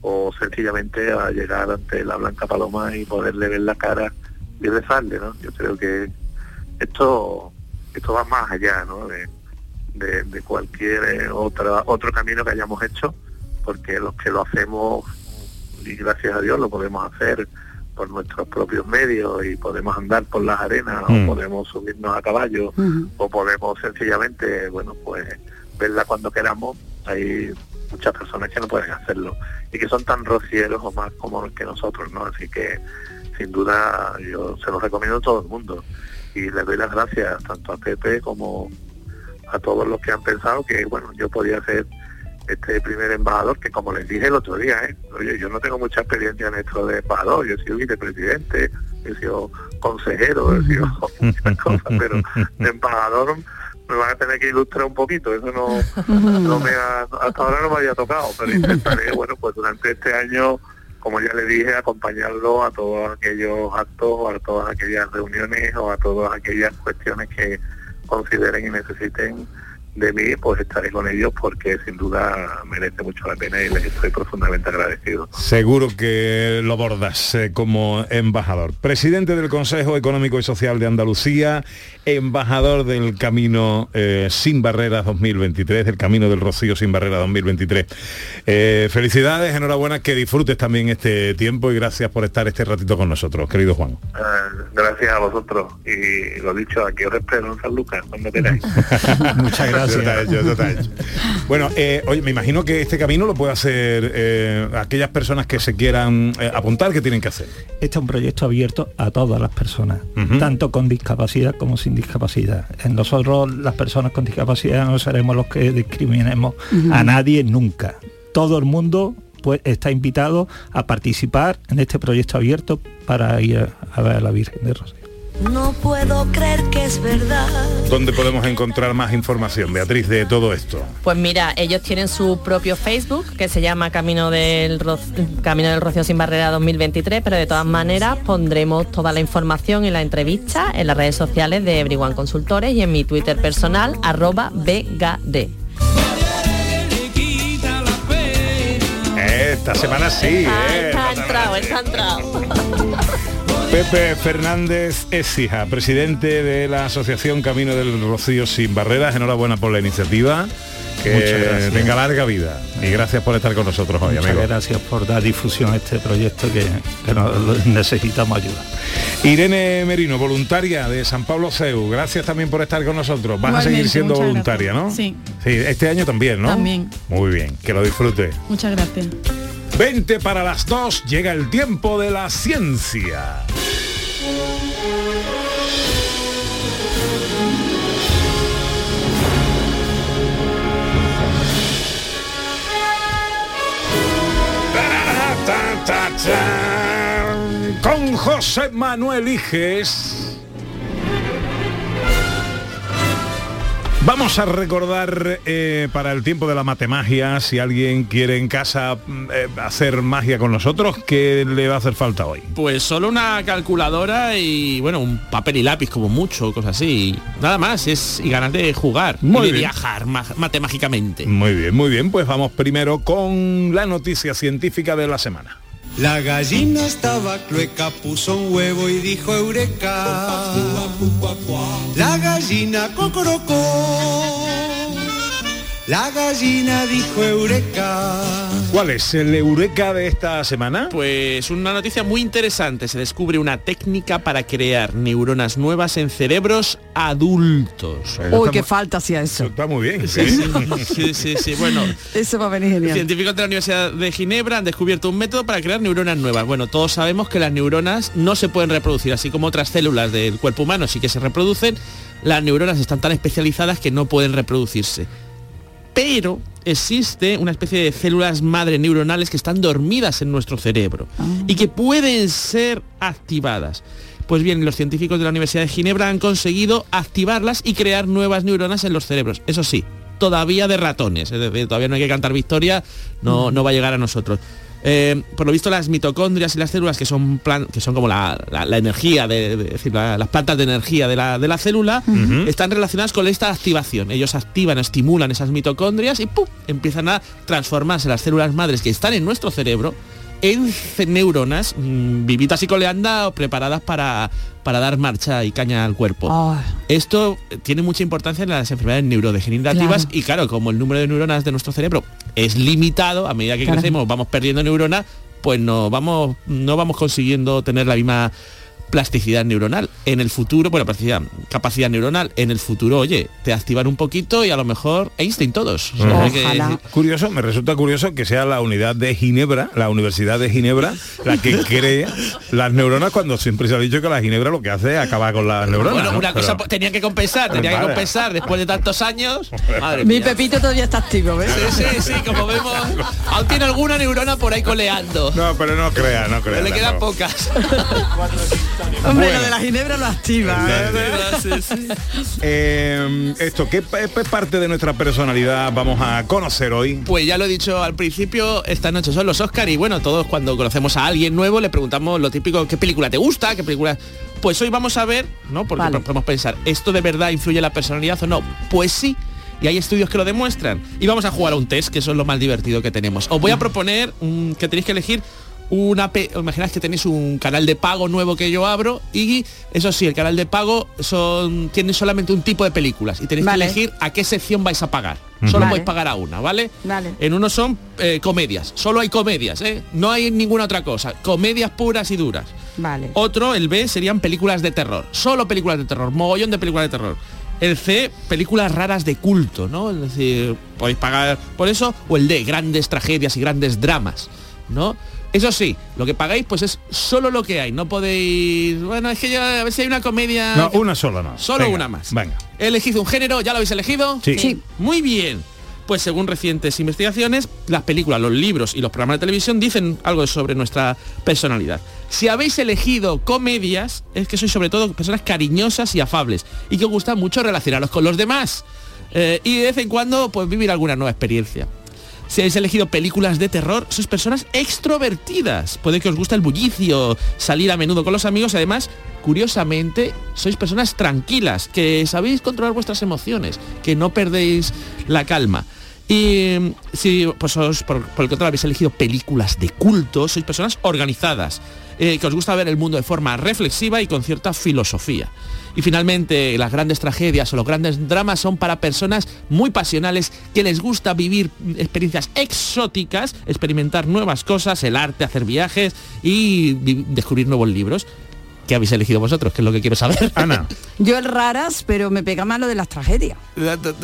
o sencillamente a llegar ante la Blanca Paloma y poderle ver la cara y rezarle, ¿no? Yo creo que esto esto va más allá, ¿no? De, de, de cualquier eh, otra, otro camino que hayamos hecho, porque los que lo hacemos, y gracias a Dios lo podemos hacer por nuestros propios medios y podemos andar por las arenas
Mm.
o podemos subirnos a caballo o podemos sencillamente, bueno, pues verla cuando queramos. Hay muchas personas que no pueden hacerlo y que son tan rocieros o más como que nosotros, ¿no? Así que sin duda yo se los recomiendo a todo el mundo y les doy las gracias tanto a Pepe como a todos los que han pensado que bueno yo podía ser este primer embajador, que como les dije el otro día, ¿eh? oye, yo no tengo mucha experiencia en esto de embajador, yo he sido vicepresidente, he sido consejero, he sido muchas cosas, pero de embajador me van a tener que ilustrar un poquito, eso no, no me ha, hasta ahora no me había tocado, pero intentaré, bueno, pues durante este año, como ya le dije, acompañarlo a todos aquellos actos, a todas aquellas reuniones o a todas aquellas cuestiones que consideren y necesiten de mí, pues estaré con ellos porque sin duda merece mucho la pena y les estoy profundamente agradecido.
Seguro que lo bordas eh, como embajador. Presidente del Consejo Económico y Social de Andalucía, embajador del Camino eh, Sin Barreras 2023, del Camino del Rocío Sin Barreras 2023. Eh, felicidades, enhorabuena, que disfrutes también este tiempo y gracias por estar este ratito con nosotros, querido Juan.
Gracias a vosotros y lo dicho, aquí os espero en San Lucas cuando queráis.
Muchas gracias. Eso está hecho, eso está hecho. Bueno, eh, oye, me imagino que este camino lo puede hacer eh, aquellas personas que se quieran eh, apuntar, ¿qué tienen que hacer?
Este es un proyecto abierto a todas las personas, tanto con discapacidad como sin discapacidad. En nosotros las personas con discapacidad no seremos los que discriminemos a nadie nunca. Todo el mundo pues, está invitado a participar en este proyecto abierto para ir a, a ver a la Virgen de Rosario.
No puedo creer que es verdad.
¿Dónde podemos encontrar más información, Beatriz, de todo esto?
Pues mira, ellos tienen su propio Facebook que se llama Camino del, Ro- Camino del Rocío Sin Barrera 2023, pero de todas maneras pondremos toda la información y la entrevista en las redes sociales de Everyone Consultores y en mi Twitter personal, arroba BGD.
Esta semana sí, ¿eh?
Está entrado, está entrado.
Pepe Fernández Écija, presidente de la Asociación Camino del Rocío Sin Barreras. Enhorabuena por la iniciativa. Que
Muchas gracias.
tenga larga vida. Y gracias por estar con nosotros hoy,
Muchas
amigo.
gracias por dar difusión a este proyecto que, que nos- lo- necesitamos ayuda.
Irene Merino, voluntaria de San Pablo CEU. Gracias también por estar con nosotros. Vas a seguir siendo voluntaria,
gracias.
¿no?
Sí.
Sí, este año también, ¿no?
También.
Muy bien, que lo disfrute.
Muchas gracias.
20 para las 2, llega el tiempo de la ciencia. Con José Manuel Iges. Vamos a recordar eh, para el tiempo de la matemagia, si alguien quiere en casa mm, eh, hacer magia con nosotros, ¿qué le va a hacer falta hoy?
Pues solo una calculadora y bueno, un papel y lápiz como mucho, cosas así. Nada más, es y ganas de jugar
Muy
y de
bien.
viajar ma- matemágicamente.
Muy bien, muy bien, pues vamos primero con la noticia científica de la semana.
La gallina estaba clueca, puso un huevo y dijo eureka. La gallina cocorocó. La gallina dijo eureka.
¿Cuál es el eureka de esta semana?
Pues una noticia muy interesante. Se descubre una técnica para crear neuronas nuevas en cerebros adultos.
Uy, qué falta hacía eso.
Está muy bien.
Sí, sí, sí, sí, sí. Bueno,
Eso va a venir genial.
Científicos de la Universidad de Ginebra han descubierto un método para crear neuronas nuevas. Bueno, todos sabemos que las neuronas no se pueden reproducir, así como otras células del cuerpo humano sí que se reproducen, las neuronas están tan especializadas que no pueden reproducirse. Pero existe una especie de células madre neuronales que están dormidas en nuestro cerebro y que pueden ser activadas. Pues bien, los científicos de la Universidad de Ginebra han conseguido activarlas y crear nuevas neuronas en los cerebros. Eso sí, todavía de ratones, es decir, todavía no hay que cantar victoria, no, no va a llegar a nosotros. Eh, por lo visto las mitocondrias y las células que son plan- que son como la, la- la energía de, decir, la- las plantas de energía de la, de la célula están relacionadas con esta activación. Ellos activan estimulan esas mitocondrias y ¡pum! empiezan a transformarse. Las células madres que están en nuestro cerebro en neuronas mm, vivitas y coleando preparadas para, para dar marcha y caña al cuerpo esto tiene mucha importancia en las enfermedades neurodegenerativas
Claro.
y claro, como el número de neuronas de nuestro cerebro es limitado, a medida que
Claro.
crecemos vamos perdiendo neuronas, pues no vamos, no vamos consiguiendo tener la misma plasticidad neuronal. En el futuro, bueno, plasticidad, capacidad neuronal, en el futuro, oye, te activan un poquito y a lo mejor Einstein todos. O sea, que-
Curioso, me resulta curioso que sea la unidad de Ginebra, la Universidad de Ginebra, la que cree las neuronas cuando siempre se ha dicho que la Ginebra lo que hace es acabar con las neuronas.
bueno,
¿no?
una cosa
Pero-
tenía que compensar, tenía que compensar después de tantos años. Madre
Mi
mía.
Pepito todavía está activo, ¿ves?
Sí, sí, sí, como vemos, aún tiene alguna neurona por ahí coleando.
No, pero no crea, no crea.
le quedan
no.
pocas.
Hombre,
Bueno.
lo de la ginebra lo activa. ¿eh?
Eh, esto, ¿qué pa- qué parte de nuestra personalidad vamos a conocer hoy?
Pues ya lo he dicho al principio, esta noche son los Oscar y bueno, todos cuando conocemos a alguien nuevo le preguntamos lo típico, ¿qué película te gusta? ¿Qué película? Pues hoy vamos a ver, ¿no? Porque
Vale.
podemos pensar, ¿esto de verdad influye en la personalidad o no? Pues sí. Y hay estudios que lo demuestran. Y vamos a jugar a un test, que eso es lo más divertido que tenemos. Os voy a proponer que tenéis que elegir una pe- imaginad que tenéis un canal de pago nuevo que yo abro y eso sí el canal de pago son tiene solamente un tipo de películas y tenéis
Vale.
que elegir a qué sección vais a pagar solo
Vale.
podéis pagar a una vale
Vale.
en uno son eh, comedias solo hay comedias ¿eh? no hay ninguna otra cosa comedias puras y duras
Vale.
otro el B serían películas de terror solo películas de terror mogollón de películas de terror el C, películas raras de culto, ¿no? Es decir, podéis pagar por eso. O el D, grandes tragedias y grandes dramas, ¿no? Eso sí, lo que pagáis pues es solo lo que hay. No podéis... Bueno, es que ya a ver si hay una comedia...
No, una sola no.
Solo
Venga,
una más.
Venga.
He elegido un género, ¿ya lo habéis elegido?
Sí. Sí.
Muy bien. Pues según recientes investigaciones, las películas, los libros y los programas de televisión dicen algo sobre nuestra personalidad. Si habéis elegido comedias, es que sois sobre todo personas cariñosas y afables y que os gusta mucho relacionaros con los demás. Eh, y de vez en cuando, pues vivir alguna nueva experiencia. Si habéis elegido películas de terror, sois personas extrovertidas. Puede que os guste el bullicio, salir a menudo con los amigos y además, curiosamente, sois personas tranquilas, que sabéis controlar vuestras emociones, que no perdéis la calma. Y mm, si pues os, por, el contrario habéis elegido películas de culto, sois personas organizadas, eh, que os gusta ver el mundo de forma reflexiva y con cierta filosofía. Y finalmente, las grandes tragedias o los grandes dramas son para personas muy pasionales que les gusta vivir experiencias exóticas, experimentar nuevas cosas, el arte, hacer viajes y descubrir nuevos libros. ¿Qué habéis elegido vosotros? Que es lo que quiero saber.
Ana.
Yo el raras, pero me pega más lo de las tragedias.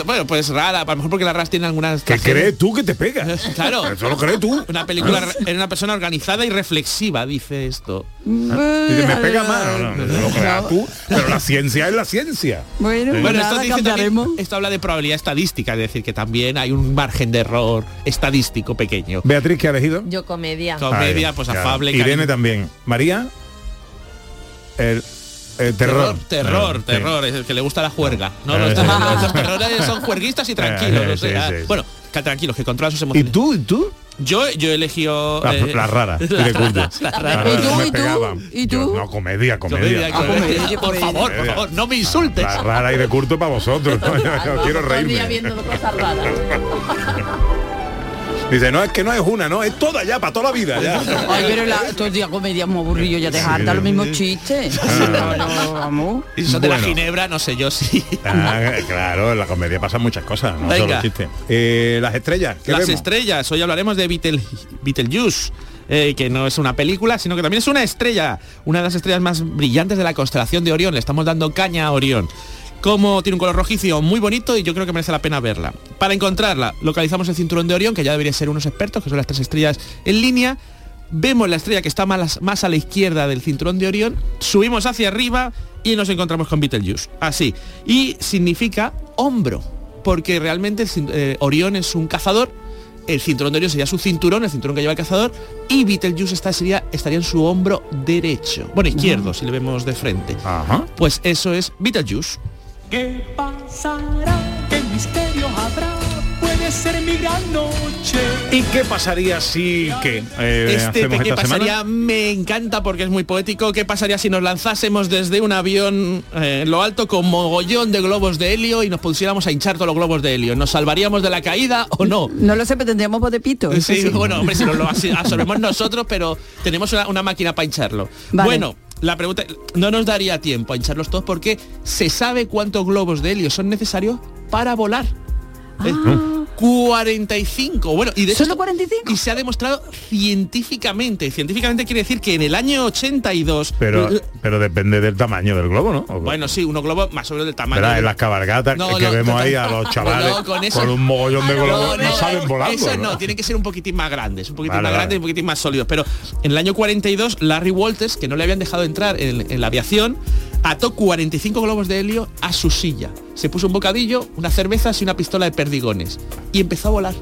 bueno, pues rara, a lo mejor porque la RAS tiene algunas...
¿Qué crees tú que te pegas?
Claro.
Eso lo crees tú.
Una película, en una persona organizada y reflexiva, dice esto.
Dice, me pega más. No, no, no lo creas tú. Pero la ciencia es la ciencia.
Bueno,
Sí.
Bueno, esto, dice también- esto habla de probabilidad estadística, es decir, que también hay un margen de error estadístico pequeño.
Beatriz, ¿qué ha elegido?
Yo comedia.
Comedia,
Ay,
pues
claro.
afable.
Irene
cariño-
también. María. El, el terror.
Terror,
Sí.
terror, es el que le gusta la juerga. ¿no? Los,
sí.
terror- los terrores son juerguistas y tranquilos. O
sí,
sea,
sí, sí.
Bueno, que tranquilos, que controlan sus
¿Y
emociones.
tú? ¿Y tú?
Yo, yo he elegido...
La,
eh,
la rara.
las
de culto.
raras,
La
raras.
rara,
¿Y tú,
me
y tú? ¿Y
Yo,
tú?
no, comedia, comedia.
Comedia, Por
comedia.
favor, por favor, no me insultes.
La rara y de culto para vosotros. Yo quiero reírme.
viendo cosas raras.
Dice, no, es que no es una, no, es toda ya, para toda la vida. Ya.
Ay, pero la, todo el día comedia muy aburrido, ya te harta los mismos chistes. No, no, vamos.
Y son de la. Ginebra, no sé yo si...
Ah, claro, en la comedia pasan muchas cosas, no
Venga.
solo chistes. Eh, las estrellas, ¿qué
Las
vemos?
estrellas, hoy hablaremos de Beetle, Beetlejuice. eh, que no es una película, sino que también es una estrella, una de las estrellas más brillantes de la constelación de Orión. Le estamos dando caña a Orión. Como tiene un color rojizo muy bonito y yo creo que merece la pena verla. Para encontrarla, localizamos el cinturón de Orión, que ya deberían ser unos expertos, que son las tres estrellas en línea. Vemos la estrella que está más, más a la izquierda del cinturón de Orión, subimos hacia arriba y nos encontramos con Betelgeuse. Así. Y significa hombro, porque realmente eh, Orión es un cazador, el cinturón de Orión sería su cinturón, el cinturón que lleva el cazador, y Betelgeuse está, sería, estaría en su hombro derecho. Bueno, izquierdo, si le vemos de frente. Pues eso es Betelgeuse.
¿Qué pasará? ¿Qué misterio habrá? Puede ser mi gran noche.
¿Y qué pasaría si qué eh,
Este
hacemos
¿qué
esta
pasaría?
semana?
Me encanta porque es muy poético. ¿Qué pasaría si nos lanzásemos desde un avión eh, en lo alto con mogollón de globos de helio y nos pusiéramos a hinchar todos los globos de helio? ¿Nos salvaríamos de la caída o no?
No lo sé, pero tendríamos voz de pito. eso
Sí,
sí.
bueno, hombre, si nos lo absorbemos nosotros, pero tenemos una, una máquina para hincharlo.
Vale.
Bueno, la pregunta, no nos daría tiempo a hincharlos todos porque se sabe cuántos globos de helio son necesarios para volar. Eh, 45. Bueno, y de hecho
¿Solo 45?
y se ha demostrado científicamente. Científicamente quiere decir que en el año 82
Pero, pero depende del tamaño del globo, ¿no?
Bueno, sí, unos globos más o menos del tamaño. De-
en las cabalgatas
No,
que
no,
vemos
no,
ahí a los chavales
No, con eso-
con un mogollón de
No,
globos no,
no,
salen volando.
Eso no,
¿no?
tienen que ser un poquitín más grandes, un poquitín
Vale,
más
vale.
grandes y un poquitín más sólidos. Pero en el año 42, Larry Walters, que no le habían dejado entrar en, en la aviación, ató 45 globos de helio a su silla. Se puso un bocadillo, unas cervezas y una pistola de perdigones. Y empezó a volar.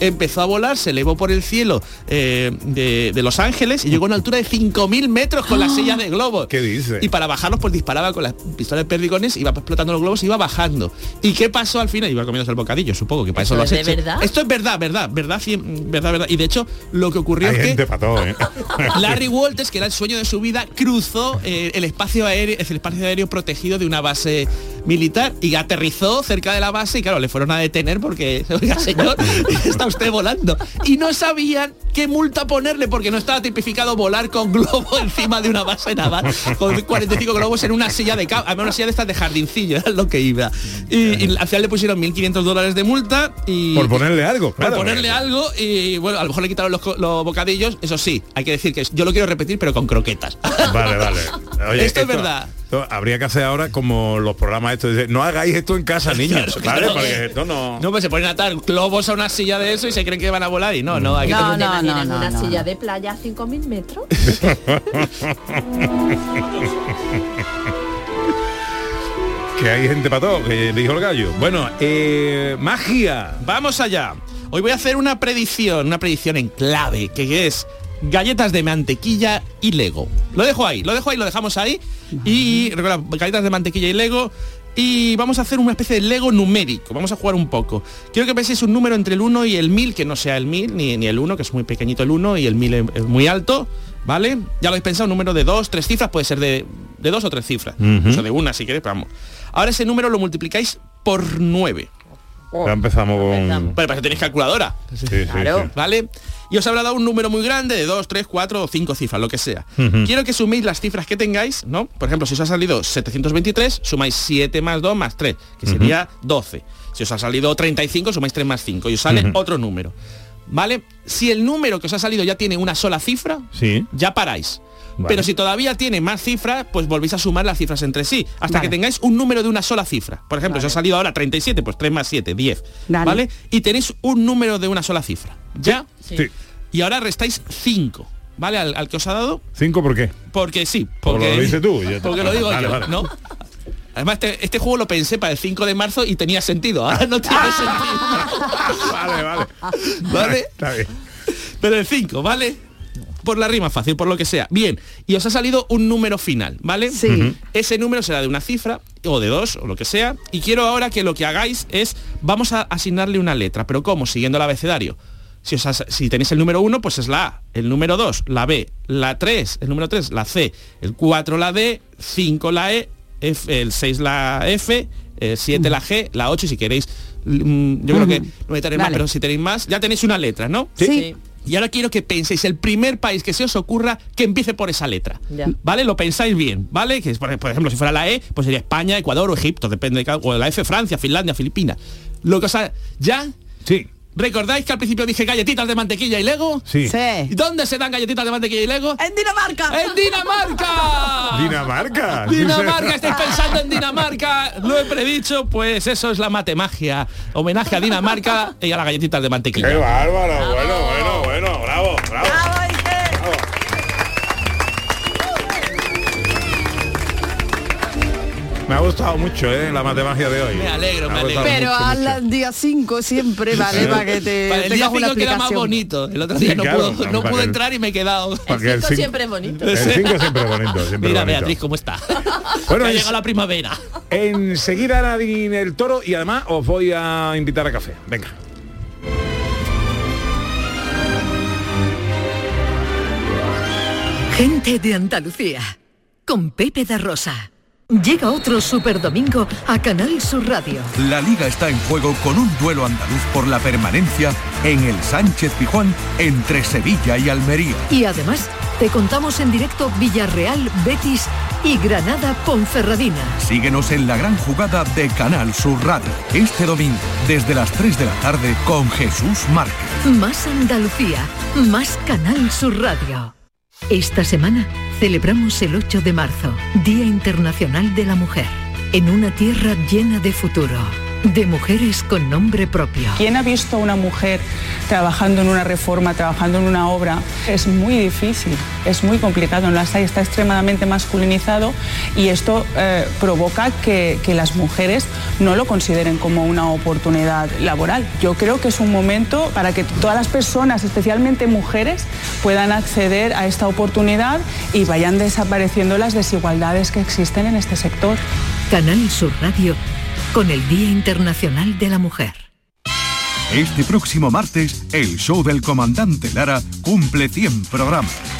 Empezó a volar, se elevó por el cielo eh, de, de Los Ángeles y llegó a una altura de 5.000 metros con la silla de globos.
¿Qué dice?
Y para bajarlos, pues disparaba con la pistola de perdigones, iba explotando los globos, iba bajando. ¿Y qué pasó al final? Iba comiéndose el bocadillo, supongo que para eso
¿Eso
lo
es
has
de
hecho.
verdad?
Esto es verdad, verdad, verdad, verdad, verdad. Y de hecho, lo que ocurrió
Hay
es que
gente para todo, ¿eh?
Larry Walters, que era el sueño de su vida, cruzó eh, el espacio aéreo, el espacio aéreo protegido de una base militar y aterrizó cerca de la base y claro, le fueron a detener porque, oiga señor, está usted volando. Y no sabían qué multa ponerle porque no estaba tipificado volar con globo encima de una base naval, con 45 globos en una silla de cama, una silla de estas de jardincillo, era lo que iba. Y, y al final le pusieron 1.500 dólares de multa y...
Por ponerle algo,
Por
claro.
ponerle algo y bueno, a lo mejor le quitaron los, los bocadillos, eso sí, hay que decir que yo lo quiero repetir, pero con croquetas.
Vale, vale. Oye,
Esto es verdad.
Habría que hacer ahora como los programas estos. de, No hagáis esto en casa, niños.
Claro,
¿vale?
claro.
Porque esto no...
No, pues se ponen a atar globos a una silla de eso y se creen que van a volar y no, no, hay que
No,
tener-
¿Te
no, no,
una
no,
silla
no.
de playa a 5.000 metros?
que hay gente para todo, que dijo el gallo. Bueno, eh, magia.
Vamos allá. Hoy voy a hacer una predicción, una predicción en clave, que es galletas de mantequilla y Lego. Lo dejo ahí, lo dejo ahí, lo dejamos ahí. Y recuerda, galletas de mantequilla y Lego. Y vamos a hacer una especie de Lego numérico. Vamos a jugar un poco. Quiero que penséis un número entre el 1 y el 1000, que no sea el 1000, ni, ni el 1, que es muy pequeñito el 1, y el 1000 es, muy alto. ¿Vale? Ya lo habéis pensado, un número de dos, tres cifras, puede ser de, de dos o tres cifras.
Ujú.
Incluso de una, si queréis, pero vamos. Ahora ese número lo multiplicáis por 9.
Ya empezamos con...
Pero para eso tenéis calculadora.
Sí, sí,
Claro.
sí.
¿Vale? Y os habrá dado un número muy grande de 2, 3, 4 o 5 cifras, lo que sea.
Ujú.
Quiero que suméis las cifras que tengáis, ¿no? Por ejemplo, si os ha salido 723, sumáis 7 más 2 más 3, que sería 12. Si os ha salido 35, sumáis 3 más 5 y os sale
Ujú.
otro número. ¿Vale? Si el número que os ha salido ya tiene una sola cifra,
Sí.
ya paráis.
Vale.
Pero si todavía tiene más cifras, pues volvéis a sumar las cifras entre sí, hasta
Vale.
que tengáis un número de una sola cifra. Por ejemplo, si os ha salido ahora 37, pues 3 más 7, 10.
Vale.
¿Vale? Y tenéis un número de una sola cifra. ¿Ya?
Sí.
Y ahora restáis 5. ¿Vale? Al, al que os ha dado.
¿Cinco por qué?
Porque sí.
Porque
Porque
lo dices tú.
Porque lo digo
Vale,
yo,
vale.
¿no? Además, este, este juego lo pensé para el 5 de marzo y tenía sentido. Ahora no tiene sentido.
Vale, vale.
¿Vale?
Está bien.
Pero el 5, ¿vale? Por la rima fácil, por lo que sea. Bien, y os ha salido un número final, ¿vale?
Sí. Ujú.
Ese número será de una cifra, o de dos, o lo que sea. Y quiero ahora que lo que hagáis es, vamos a asignarle una letra. ¿Pero cómo? Siguiendo el abecedario. Si, os has- si tenéis el número 1, pues es la A. El número 2, la B. La 3, el número 3, la C. El 4, la D. 5, la E. F- el 6, la F. El 7, la G. La 8, si queréis. mm, Yo creo que no meteré más,
Vale.
pero si tenéis más, ya tenéis una letra, ¿no?
Sí.
Y ahora quiero que penséis el primer país que se os ocurra que empiece por esa letra.
Ya.
¿Vale? Lo pensáis bien, ¿vale? Que es, por ejemplo, si fuera la E, pues sería España, Ecuador o Egipto, depende de cada, o la F, Francia, Finlandia, Filipinas. Lo que os ha- ¿Ya?
Sí.
¿Recordáis que al principio dije galletitas de mantequilla y Lego?
Sí.
¿Y
Sí.
dónde se dan galletitas de mantequilla y Lego?
En Dinamarca.
¡En Dinamarca!
Dinamarca.
Dinamarca, estáis pensando en Dinamarca, lo he predicho, pues eso es la matemagia. Homenaje a Dinamarca y a las galletitas de
Qué
mantequilla.
bárbaro. Bueno, bueno, bueno. Me ha gustado mucho, ¿eh? La matemática de hoy.
Me alegro, me
ha
alegro.
Pero
mucho,
hazla
mucho.
el día 5 siempre, ¿vale? Para que te
Para el día
tengas una
5 queda más bonito. El otro día
Sí,
no,
claro, claro,
no entrar y me he quedado.
Porque
El
el
5
cinco-
siempre es bonito.
El 5 siempre bonito, siempre
Mira,
bonito.
Beatriz, ¿cómo está?
Bueno,
ha
es-
llegado la primavera.
Enseguida Nadine el toro y además os voy a invitar a café. Venga.
Gente de Andalucía, con Pepe da Rosa. Llega otro Super Domingo a Canal Sur Radio.
La liga está en juego con un duelo andaluz por la permanencia en el Sánchez Pijuán entre Sevilla y Almería.
Y además, Te contamos en directo Villarreal, Betis y Granada Ponferradina.
Síguenos en la gran jugada de Canal Sur Radio. Este domingo, desde las 3 de la tarde, con Jesús Márquez.
Más Andalucía, más Canal Sur Radio. Esta semana celebramos el 8 de marzo, Día Internacional de la Mujer, en una tierra llena de futuro, de mujeres con nombre propio.
¿Quién ha visto a una mujer trabajando en una reforma, trabajando en una obra? Es muy difícil, es muy complicado. En las hay está extremadamente masculinizado y esto eh, provoca que, que las mujeres no lo consideren como una oportunidad laboral. Yo creo que es un momento para que todas las personas, especialmente mujeres, puedan acceder a esta oportunidad y vayan desapareciendo las desigualdades que existen en este sector.
Canal Sur Radio con el Día Internacional de la Mujer.
Este próximo martes, el show del comandante Lara cumple 100 programas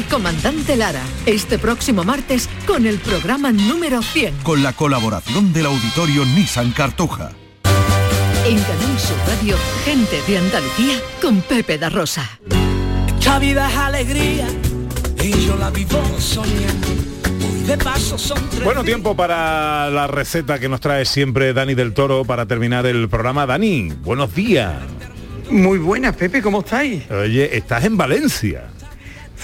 del comandante Lara, este próximo martes con el programa número 100.
Con la colaboración del auditorio Nissan Cartuja.
En Canal Sur Radio, gente de Andalucía con Pepe da Rosa.
Esta vida es alegría y yo la vivo soñando.
Bueno, tiempo para la receta que nos trae siempre Dani del Toro para terminar el programa. Dani, buenos días.
Muy buenas, Pepe, ¿cómo estáis?
Oye, estás en Valencia.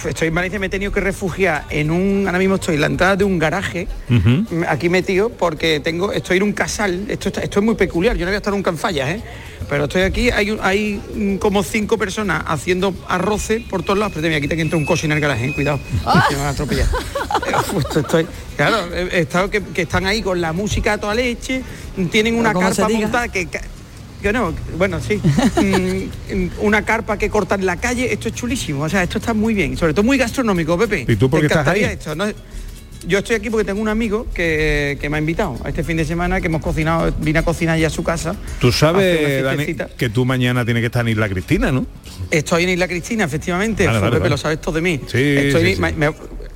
Estoy en Valencia, me he tenido que refugiar en un, ahora mismo estoy en la entrada de un garaje, aquí metido, porque tengo, estoy en un casal, esto, está- esto es muy peculiar, yo no voy a estar nunca en fallas, ¿eh? Pero estoy aquí, hay, hay como cinco personas haciendo arroces por todos lados, pero mira, aquí te que entra un coche en el garaje, ¿eh? cuidado, me van a atropellar. Justo estoy, claro, he, estado que, que están ahí con la música a toda leche, tienen una carpa montada que... que no, bueno, sí. Mm, una carpa que corta en la calle, esto es chulísimo. O sea, esto está muy bien. Sobre todo muy gastronómico, Pepe.
¿Y tú por qué estás ahí?
esto, ¿no? Yo estoy aquí porque tengo un amigo que, que me ha invitado a este fin de semana, que hemos cocinado, vine a cocinar ya a su casa.
Tú sabes, Dani, que tú mañana tienes que estar en Isla Cristina, ¿no?
Estoy en Isla Cristina, efectivamente.
Vale,
Fue,
vale,
Pepe,
vale.
lo sabes todo de mí.
Sí,
Estoy-
sí, sí.
me- me-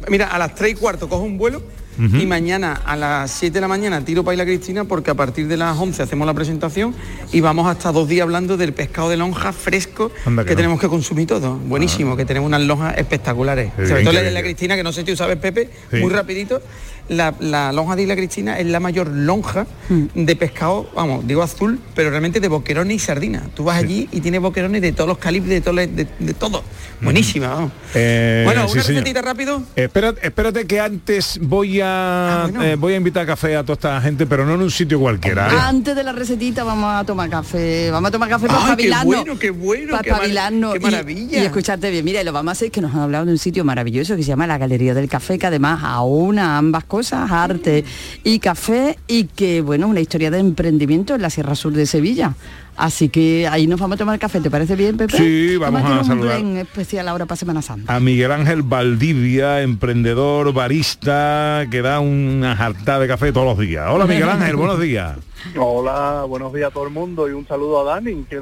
mira, a las 3 y cuarto cojo un vuelo Y mañana a las 7 de la mañana tiro para Isla Cristina porque a partir de las 11 hacemos la presentación y vamos hasta dos días hablando del pescado de lonja fresco
Anda que
que,
no.
tenemos que consumir todo. Buenísimo, que tenemos unas lonjas espectaculares. Sobre todo la de
bien.
Cristina, que no sé si tú sabes, Pepe,
Sí.
muy rapidito. La, la lonja de Isla Cristina es la mayor lonja de pescado, vamos, digo azul, pero realmente de boquerones y sardinas. Tú vas allí y tienes boquerones de todos los calibres, de todo, de, de todo. Buenísima, vamos.
Eh,
bueno, una recetita rápido.
Espérate, espérate que antes voy a
Ah,
eh, voy a invitar a café a toda esta gente, pero no en un sitio cualquiera. ¿eh?
Antes de la recetita vamos a tomar café. Vamos a tomar café para
¡Ay, qué
espabilarnos.
bueno, qué bueno,
Para
qué
espabilarnos
maravilla!
Y, escucharte bien. Mira, y lo vamos a hacer que nos han hablado de un sitio maravilloso que se llama la Galería del Café, que además aúna ambas cosas, arte y café, y que, bueno, una historia de emprendimiento en la Sierra Sur de Sevilla. Así que ahí nos vamos a tomar café. ¿Te parece bien, Pepe?
Sí, vamos
Tómate
a
un
saludar.
blend especial ahora para Semana Santa.
A Miguel Ángel Valdivia, emprendedor, barista, que da una jartada de café todos los días. Hola Miguel Ángel, buenos días.
Hola, buenos días a todo el mundo y un saludo a Dani, que,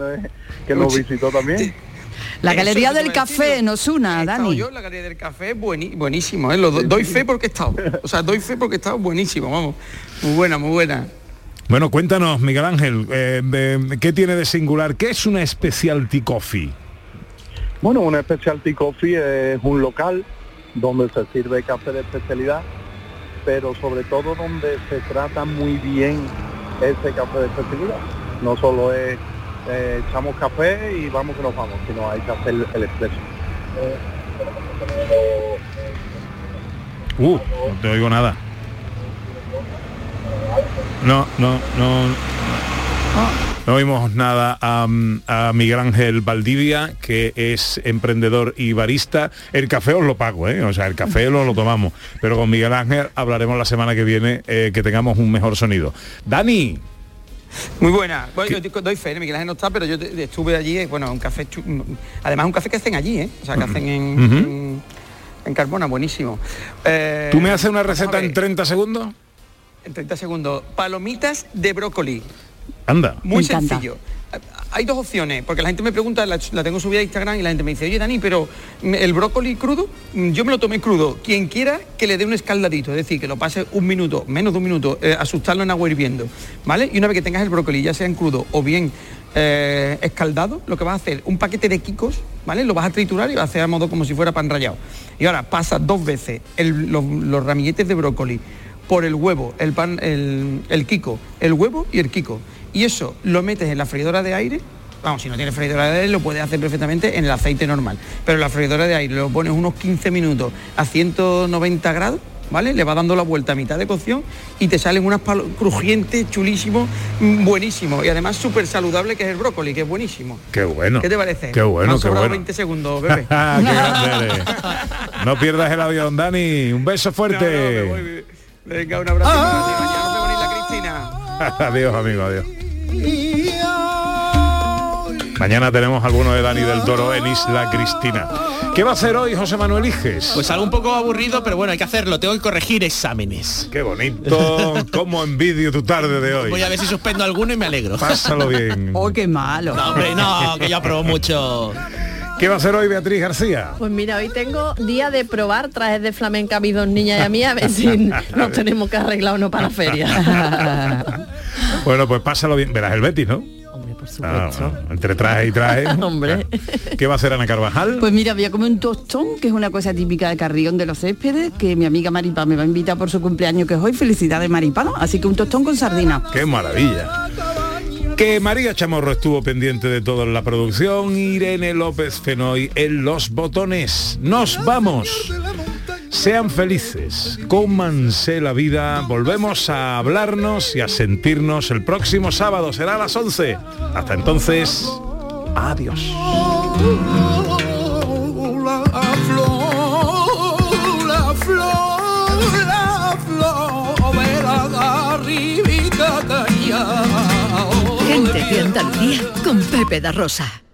que nos visitó también.
La Galería del Café nos una, Dani.
yo en la Galería del Café, buenísimo, ¿eh? Lo do- doy fe porque he estado. O sea, doy fe porque he estado buenísimo, vamos. Muy buena, muy buena.
Bueno, cuéntanos, Miguel Ángel, eh, de- ¿qué tiene de singular? ¿Qué es una specialty coffee?
Bueno, una Specialty Coffee es un local donde se sirve café de especialidad, pero sobre todo donde se trata muy bien ese café de especialidad. No solo es eh, echamos café y vamos que nos vamos, sino hay que hacer el, el expreso.
Uh, no te oigo nada. No, no, no. No oímos nada a, a Miguel Ángel Valdivia, que es emprendedor y barista. El café os lo pago, ¿eh? O sea, el café lo, lo tomamos. Pero con Miguel Ángel hablaremos la semana que viene eh, que tengamos un mejor sonido. Dani,
Muy buena. Bueno, yo doy fe. Miguel Ángel no está, pero yo te- estuve allí, eh, bueno, un café, chu- además un café que hacen allí, ¿eh? O sea, que hacen en,
Ujú.
en, en Carmona, buenísimo. Eh,
¿Tú me haces una receta en 30 segundos?
en 30 segundos. Palomitas de brócoli.
Anda.
Muy sencillo. Hay dos opciones, porque la gente me pregunta, la, tengo subida a Instagram y la gente me dice, oye Dani, pero mm, el brócoli crudo, Mm, yo me lo tomé crudo. Quien quiera que le dé un escaldadito, es decir, que lo pase un minuto, menos de un minuto, eh, asustarlo en agua hirviendo, ¿vale? Y una vez que tengas el brócoli, ya sea en crudo o bien eh, escaldado, lo que vas a hacer, un paquete de quicos, ¿vale? Lo vas a triturar y vas a hacer a modo como si fuera pan rallado. Y ahora pasas dos veces los ramilletes de brócoli por el huevo, el pan, el, el kiko, el huevo y el kiko. Y eso lo metes en la freidora de aire. Vamos, si no tienes freidora de aire lo puedes hacer perfectamente en el aceite normal. Pero en la freidora de aire lo pones unos 15 minutos a 190 grados, ¿vale? Le va dando la vuelta a mitad de cocción y te salen unas palo- crujientes, chulísimos, mm, buenísimos. Y además súper saludable que es el brócoli, que es buenísimo.
Qué bueno.
¿Qué te parece?
Qué bueno, qué bueno.
20 segundos, bebé.
No pierdas el avión, Dani. Un beso fuerte.
Venga, un abrazo. Cristina.
adiós, amigo, adiós. Mañana tenemos alguno de Dani del Toro en Isla Cristina. ¿Qué va a hacer hoy José Manuel Iges?
Pues algo un poco aburrido, pero bueno, hay que hacerlo. Tengo que corregir exámenes.
Qué bonito. Cómo envidio tu tarde de hoy.
Voy a ver si suspendo alguno y me alegro.
Pásalo bien.
Oh, qué malo.
No, hombre, no, que yo apruebo mucho.
¿Qué va a hacer hoy Beatriz García?
Pues mira, hoy tengo día de probar trajes de flamenca a mis dos niñas y a mí a ver si nos tenemos que arreglar uno para la feria.
Bueno, pues pásalo bien. Verás el Betis, ¿no?
Hombre, por
Ah, bueno, entre traje y traje.
Hombre.
¿Qué va a hacer Ana Carvajal?
Pues mira, voy a comer un tostón, que es una cosa típica de Carrión de los Céspedes, que mi amiga Maripá me va a invitar por su cumpleaños que es hoy. Felicidades Maripá, ¿no? Así que un tostón con sardina.
¡Qué maravilla! Que María Chamorro estuvo pendiente de todo en la producción, Irene López Fenoy en los botones. ¡Nos vamos! Sean felices, cómanse la vida, volvemos a hablarnos y a sentirnos el próximo sábado, será a las 11. Hasta entonces, adiós.
Gente de Andalucía con Pepe da Rosa.